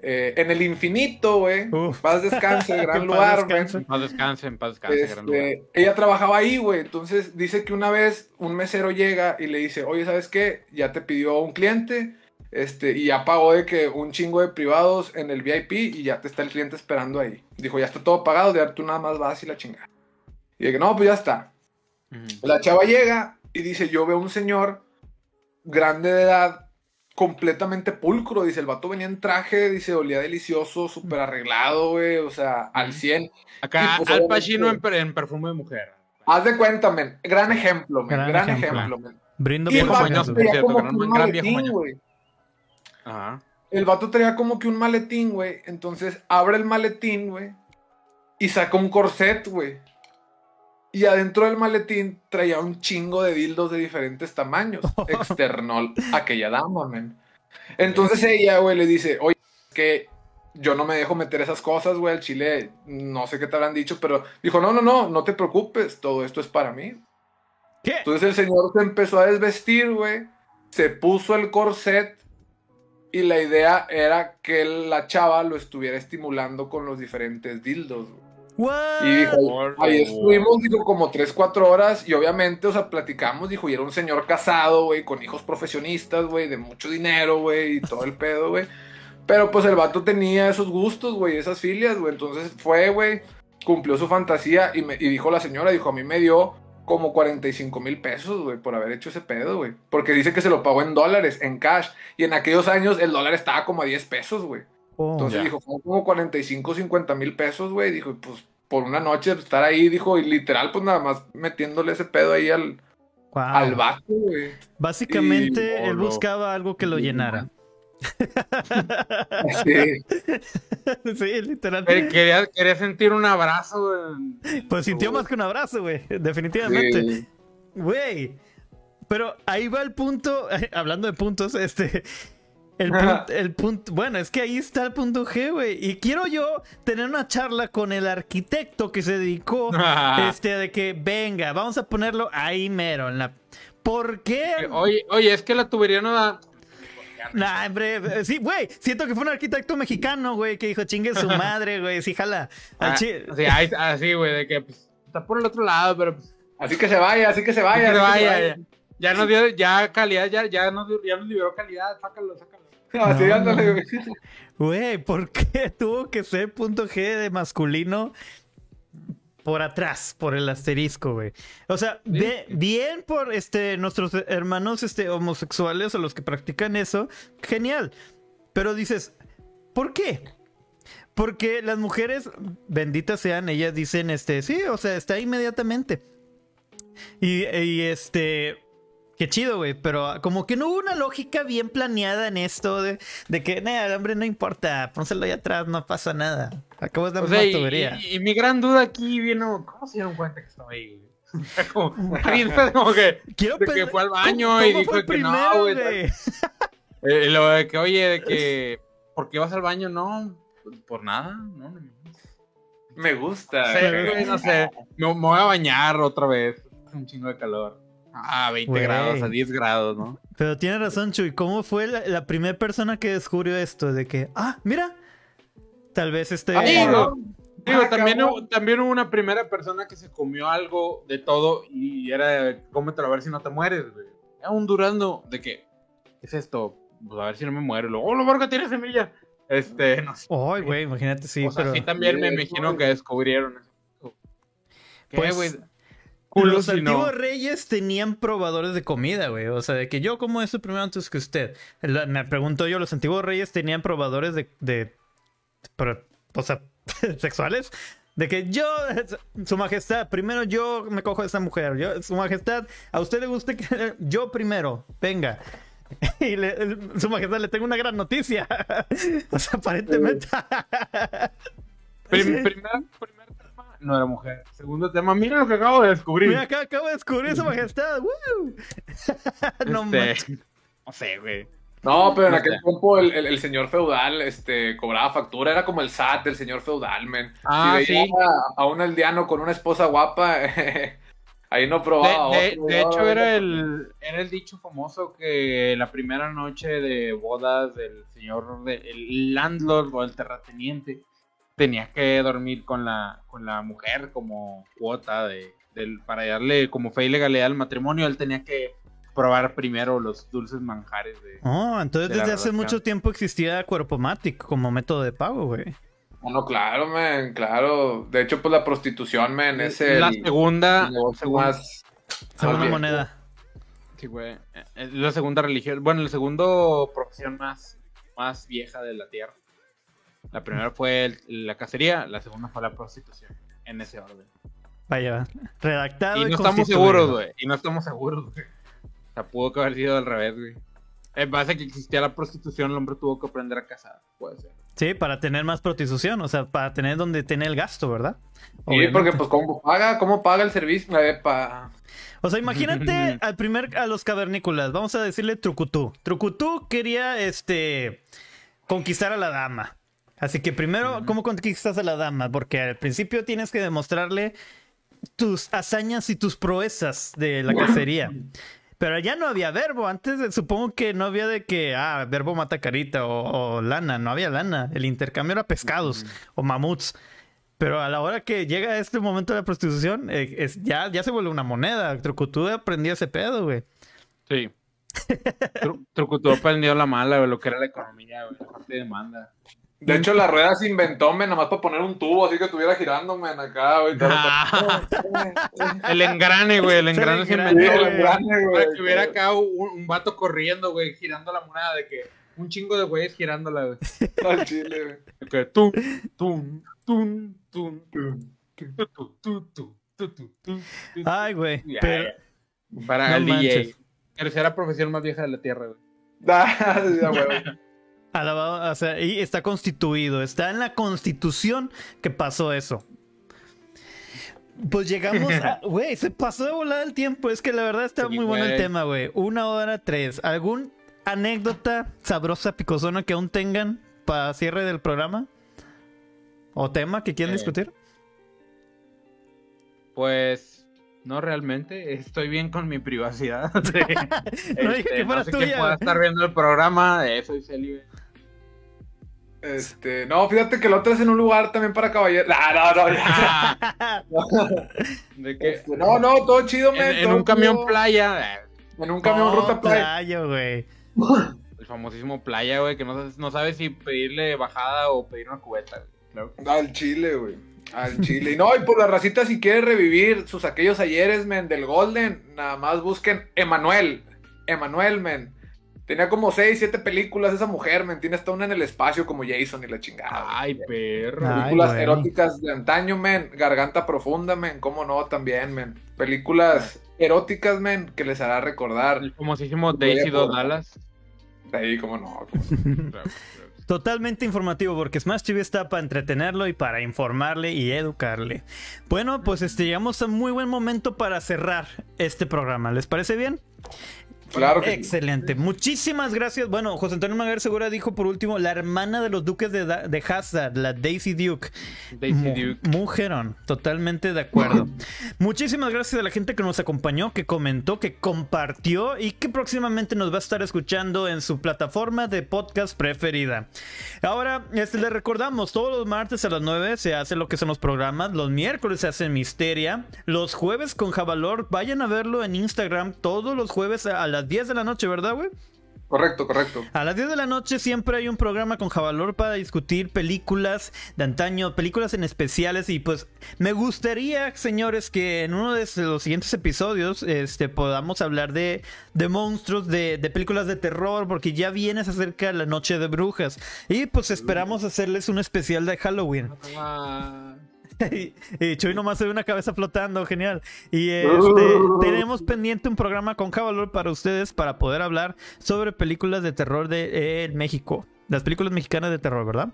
Eh, en el infinito, güey, paz descanse, gran lugar, güey.
Paz descanse, en paz descanse, gran lugar.
Este, ella trabajaba ahí, güey. Entonces dice que una vez un mesero llega y le dice, oye, ¿sabes qué? Ya te pidió un cliente. Este, y ya pagó de que un chingo de privados en el VIP y ya te está el cliente esperando ahí. Dijo, ya está todo pagado, ya tú nada más vas y la chingada. Y de que no, pues ya está. La chava llega y dice, yo veo un señor grande de edad, completamente pulcro. Dice, el vato venía en traje, dice, olía delicioso, súper arreglado, güey. O sea, al 100.
Acá,
Y, pues,
Al Pacino en, per- en perfume de mujer.
Haz de cuenta, men. Gran ejemplo, men.
Gran
Gran,
ejemplo.
ejemplo, men.
Brindo por
mañoso,
ejemplo.
por
traía
cierto,
como
gran-
que un
gran viejo
maletín,
mañoso.
güey.
Ajá.
El vato traía como que un maletín, güey. Entonces abre el maletín, güey. Y saca un corset, güey. Y adentro del maletín traía un chingo de dildos de diferentes tamaños. Externó a aquella dama, men. Entonces ella, güey, le dice, oye, es que yo no me dejo meter esas cosas, güey, al chile. No sé qué te habrán dicho, pero dijo, no, no, no, no te preocupes. Todo esto es para mí.
¿Qué?
Entonces el señor se empezó a desvestir, güey. Se puso el corset. Y la idea era que la chava lo estuviera estimulando con los diferentes dildos. güey.
What?
Y dijo, ahí estuvimos, dijo, como 3, 4 horas. Y obviamente, o sea, platicamos, dijo, y era un señor casado, güey, con hijos profesionistas, güey, de mucho dinero, güey, y todo el pedo, güey. Pero pues el vato tenía esos gustos, güey, esas filias, güey. Entonces fue, güey, cumplió su fantasía y, me, y dijo la señora, dijo, a mí me dio como 45 mil pesos, güey, por haber hecho ese pedo, güey. Porque dice que se lo pagó en dólares, en cash. Y en aquellos años el dólar estaba como a 10 pesos, güey.
Oh,
Entonces
ya.
dijo, fue como 45, 50 mil pesos, güey. Dijo, pues por una noche estar ahí, dijo, y literal, pues nada más metiéndole ese pedo ahí al,
wow.
al vato, güey.
Básicamente,
Y-
él
oh,
buscaba algo que lo
Y-
llenara.
Sí.
sí, literal.
Quería, quería sentir un abrazo. güey.
Pues sintió más que un abrazo, güey. Definitivamente.
Sí.
Güey. Pero ahí va el punto. Hablando de puntos, este. El, pun- el punto. Bueno, es que ahí está el punto G, güey. Y quiero yo tener una charla con el arquitecto que se dedicó. este, de que venga, vamos a ponerlo ahí mero. En la... ¿Por qué?
Oye, oye, es que la tubería no da.
Nah, hombre, eh, sí, güey. Siento que fue un arquitecto mexicano, güey, que dijo chingue su madre, güey. Sí, jala. Al
Ah,
chi-
sí, ahí- así, güey, de que pues, está por el otro lado, pero pues,
Así que se vaya, así que se
que
vaya.
se
así que se
vaya,
vaya.
ya. Ya nos dio, ya calidad, ya, ya nos, dio- ya nos liberó calidad, sácalo, sácalo.
Así,
No,
ándale, güey.
Güey, ¿por qué tuvo que ser punto G de masculino por atrás, por el asterisco, güey? O sea, ve- bien por este nuestros hermanos este, homosexuales o los que practican eso, genial. Pero dices, ¿por qué? Porque las mujeres, benditas sean, ellas dicen, este, sí, o sea, está inmediatamente. Y, y este, qué chido, güey, pero como que no hubo una lógica bien planeada en esto de, de que, nah, el hombre no importa, pónselo ahí atrás, no pasa nada. Acabas de
O sea, y,
tubería.
y- y mi gran duda aquí vino, ¿cómo se dieron cuenta que estaba ahí? como, como que,
Quiero
de que fue al baño
¿cómo-
y
cómo
dijo
fue el
que no,
primero,
güey,
güey?
eh, lo de que, oye, de que, ¿por qué vas al baño? No, por nada, no, no.
Me gusta.
No sé, güey, no sé. Me, me voy a bañar otra vez. Hace un chingo de calor. Ah, 20
Güey.
grados, a 10 grados, ¿no?
Pero tiene razón, Chuy. ¿Cómo fue la, la primera persona que descubrió esto? De que, ah, mira, tal vez este...
Ah,
Digo, digo,
Ah,
también, hubo, también hubo una primera persona que se comió algo de todo y era, cómetelo a ver si no te mueres, güey. Era un durazno de que, ¿qué es esto? Pues a ver si no me muero. Luego, oh, lo verga tiene semilla. Este, no sé.
Ay, güey, imagínate, sí,
o sea,
pero...
sí también me imagino que descubrieron eso. ¿Qué,
Pues,
güey? Culo
Los
no.
antiguos reyes tenían probadores de comida, güey. O sea, de que yo como eso primero antes que usted. La- me pregunto yo, ¿los antiguos reyes tenían probadores de... de pero, o sea, sexuales? De que yo, su majestad, primero yo me cojo a esa mujer. Yo, su majestad, a usted le gusta que yo primero, venga. Y le- el- su majestad, le tengo una gran noticia. o sea, aparentemente.
Prim- primer, primer no era mujer. Segundo tema, mira lo que acabo de descubrir.
Mira, acá acabo de descubrir su majestad. ¡Woo! no
Este, no sé, güey.
No, pero en
No
aquel
sé.
tiempo el, el- el señor feudal este, cobraba factura, era como el SAT del señor feudal, men.
Ah,
si veía
sí.
a, a un aldeano con una esposa guapa, ahí no probaba.
de-
otro,
de hecho, era el, era el dicho famoso que la primera noche de bodas del señor, de- el landlord o el terrateniente, tenía que dormir con la, con la mujer como cuota de, del, para darle como fe y legalidad al matrimonio. Él tenía que probar primero los dulces manjares de...
Oh, entonces
de
desde hace mucho tiempo existía Cuerpomatic como método de pago, güey.
Ah, no, claro, men, claro. De hecho, pues la prostitución, men, es el,
la segunda, segunda-
más...
Segunda
bien.
moneda.
Sí, güey. Eh, Es la segunda religión. Bueno, la segunda profesión más, más vieja de la tierra. La primera fue el- la cacería, la segunda fue la prostitución. En ese orden.
Vaya, redactado.
Y no estamos
constituido.
seguros, güey. Y no estamos seguros, güey. O sea, pudo que haber sido al revés, güey. En base a que existía la prostitución, el hombre tuvo que aprender a cazar. Puede ser.
Sí, para tener más prostitución, o sea, para tener donde tiene el gasto, ¿verdad?
Sí,
Obviamente.
porque pues ¿cómo paga? ¿Cómo paga el servicio? Eh,
O sea, imagínate al primer, a los cavernícolas, vamos a decirle Trucutú. Trucutú quería, este, conquistar a la dama. Así que primero, ¿cómo conquistas a la dama? Porque al principio tienes que demostrarle tus hazañas y tus proezas de la cacería. Pero ya no había verbo. Antes supongo que no había de que, ah, verbo mata carita o, o lana. No había lana. El intercambio era pescados o mamuts. Pero a la hora que llega este momento de la prostitución, eh, es, ya, ya se vuelve una moneda. Trucutú aprendía ese pedo, güey.
Sí. Tru- Trucutú aprendió la mala, güey, lo que era la economía, güey, la parte de demanda.
De hecho, la rueda se inventó, men, nada más para poner un tubo así que estuviera girando, men, acá, güey.
Ah. el engrane, güey, el engrane se inventó,
el engrane, güey.
Para que hubiera acá un, un vato corriendo, güey, girando la moneda de que un chingo de güeyes girándola, güey.
Al chile, güey.
Que tum, tum, tum, tum, tum, tu, tu, tu, tu, tu, tu, tu, tu.
Ay, güey.
Ya,
Pero,
Para
No
el
manches.
DJ. Tercera profesión más vieja de la tierra, güey.
Ah, ya, güey.
Alabado, o sea, y está constituido. Está en la constitución que pasó eso. Pues llegamos a. Güey, se pasó de volada el tiempo. Es que la verdad está
Sí,
muy bueno el tema, güey. Una hora tres. ¿Algún anécdota sabrosa, picosona que aún tengan para cierre del programa? ¿O tema que quieran
Eh,
discutir?
Pues no realmente, estoy bien con mi privacidad.
No dije que fuera
sé
tuya,
quién pueda estar viendo el programa, eh, soy célibe.
Este, no, fíjate que lo otro es en un lugar también para caballeros. Ah, no, no, ya.
De que
Este, no, no, todo chido, men.
en, un camión
chido.
playa,
En un camión
Oh,
ruta playa.
playa, güey.
el famosísimo playa, güey, que no, sabes- no sabes si pedirle bajada o pedir una cubeta. güey. Claro.
Al chile, güey. Al chile. Y no, y por la racita, si quiere revivir sus aquellos ayeres, men, del Golden, nada más busquen Emanuel. Emanuel, men. Tenía como 6, 7 películas esa mujer, men. Tiene hasta una en el espacio como Jason y la chingada.
Ay, perro.
Películas eróticas de antaño, men. Garganta profunda, men. Cómo no, también, men. Películas eróticas, men, que les hará recordar.
El famosísimo
Voy a
Daisy Dos. Dallas.
Ahí, cómo no.
Claro, claro.
Totalmente informativo porque Smash TV está para entretenerlo y para informarle y educarle. Bueno, pues este, llegamos a muy buen momento para cerrar este programa. ¿Les parece bien?
Claro que sí.
Excelente. Muchísimas gracias. Bueno, José Antonio Maguer Segura dijo por último la hermana de los duques de, Da- de Hazard, la Daisy Duke.
Daisy
Mu-
Duke.
Mujerón, totalmente de acuerdo. Muchísimas gracias a la gente que nos acompañó, que comentó, que compartió y que próximamente nos va a estar escuchando en su plataforma de podcast preferida. Ahora, este, les recordamos, todos los martes a las 9 se hace lo que son los programas, los miércoles se hace Misteria, los jueves con Javalor, vayan a verlo en Instagram todos los jueves a las 10 de la noche, ¿verdad, güey?
Correcto, correcto.
A las 10 de la noche siempre hay un programa con Javalor para discutir películas de antaño, películas en especiales y pues me gustaría, señores, que en uno de los siguientes episodios este, podamos hablar de, de monstruos, de, de películas de terror, porque ya viene se acerca la noche de brujas y pues esperamos hacerles un especial de Halloween. Y, y Chuy nomás se ve una cabeza flotando, genial. Y este, tenemos pendiente un programa con Cavalor para ustedes para poder hablar sobre películas de terror de eh, México. Las películas mexicanas de terror, ¿verdad?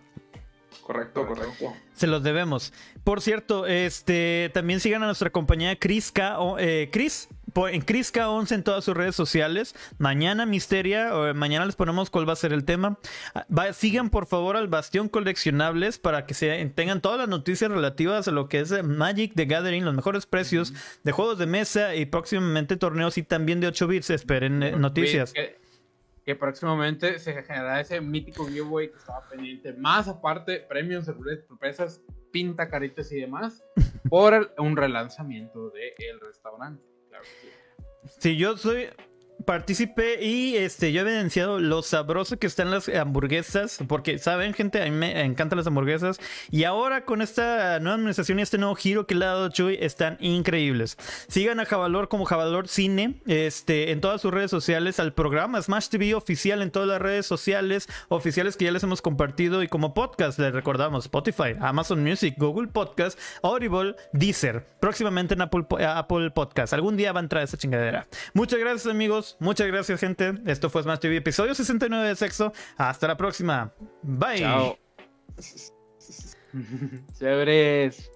Correcto, correcto.
Se los debemos. Por cierto, este también sigan a nuestra compañía Chris K. o- eh, Chris en Chris K11 en todas sus redes sociales. Mañana Misteria, mañana les ponemos cuál va a ser el tema. Ah, va- sigan por favor al Bastión Coleccionables para que se tengan todas las noticias relativas a lo que es eh, Magic the Gathering, los mejores precios de juegos de mesa y próximamente torneos y también de 8 bits. Esperen eh, noticias.
Que, que próximamente se generará ese mítico giveaway que estaba pendiente. Más aparte, premios, sorpresas, pinta caritas y demás. Por el- un relanzamiento del restaurante. Claro. Sí,
yo soy partícipe y este yo he evidenciado lo sabroso que están las hamburguesas, porque saben, gente, a mí me encantan las hamburguesas y ahora con esta nueva administración y este nuevo giro que le ha dado Chuy están increíbles. Sigan a Javalor como Javalor Cine, este en todas sus redes sociales, al programa Smash TV oficial en todas las redes sociales oficiales que ya les hemos compartido y como podcast les recordamos Spotify, Amazon Music, Google Podcast, Audible, Deezer, próximamente en Apple, Apple Podcast. Algún día va a entrar esa chingadera. Muchas gracias amigos, muchas gracias gente. Esto fue Smash TV, episodio 69 de Sexo. Hasta la próxima. Bye.
Chao. Chéveres.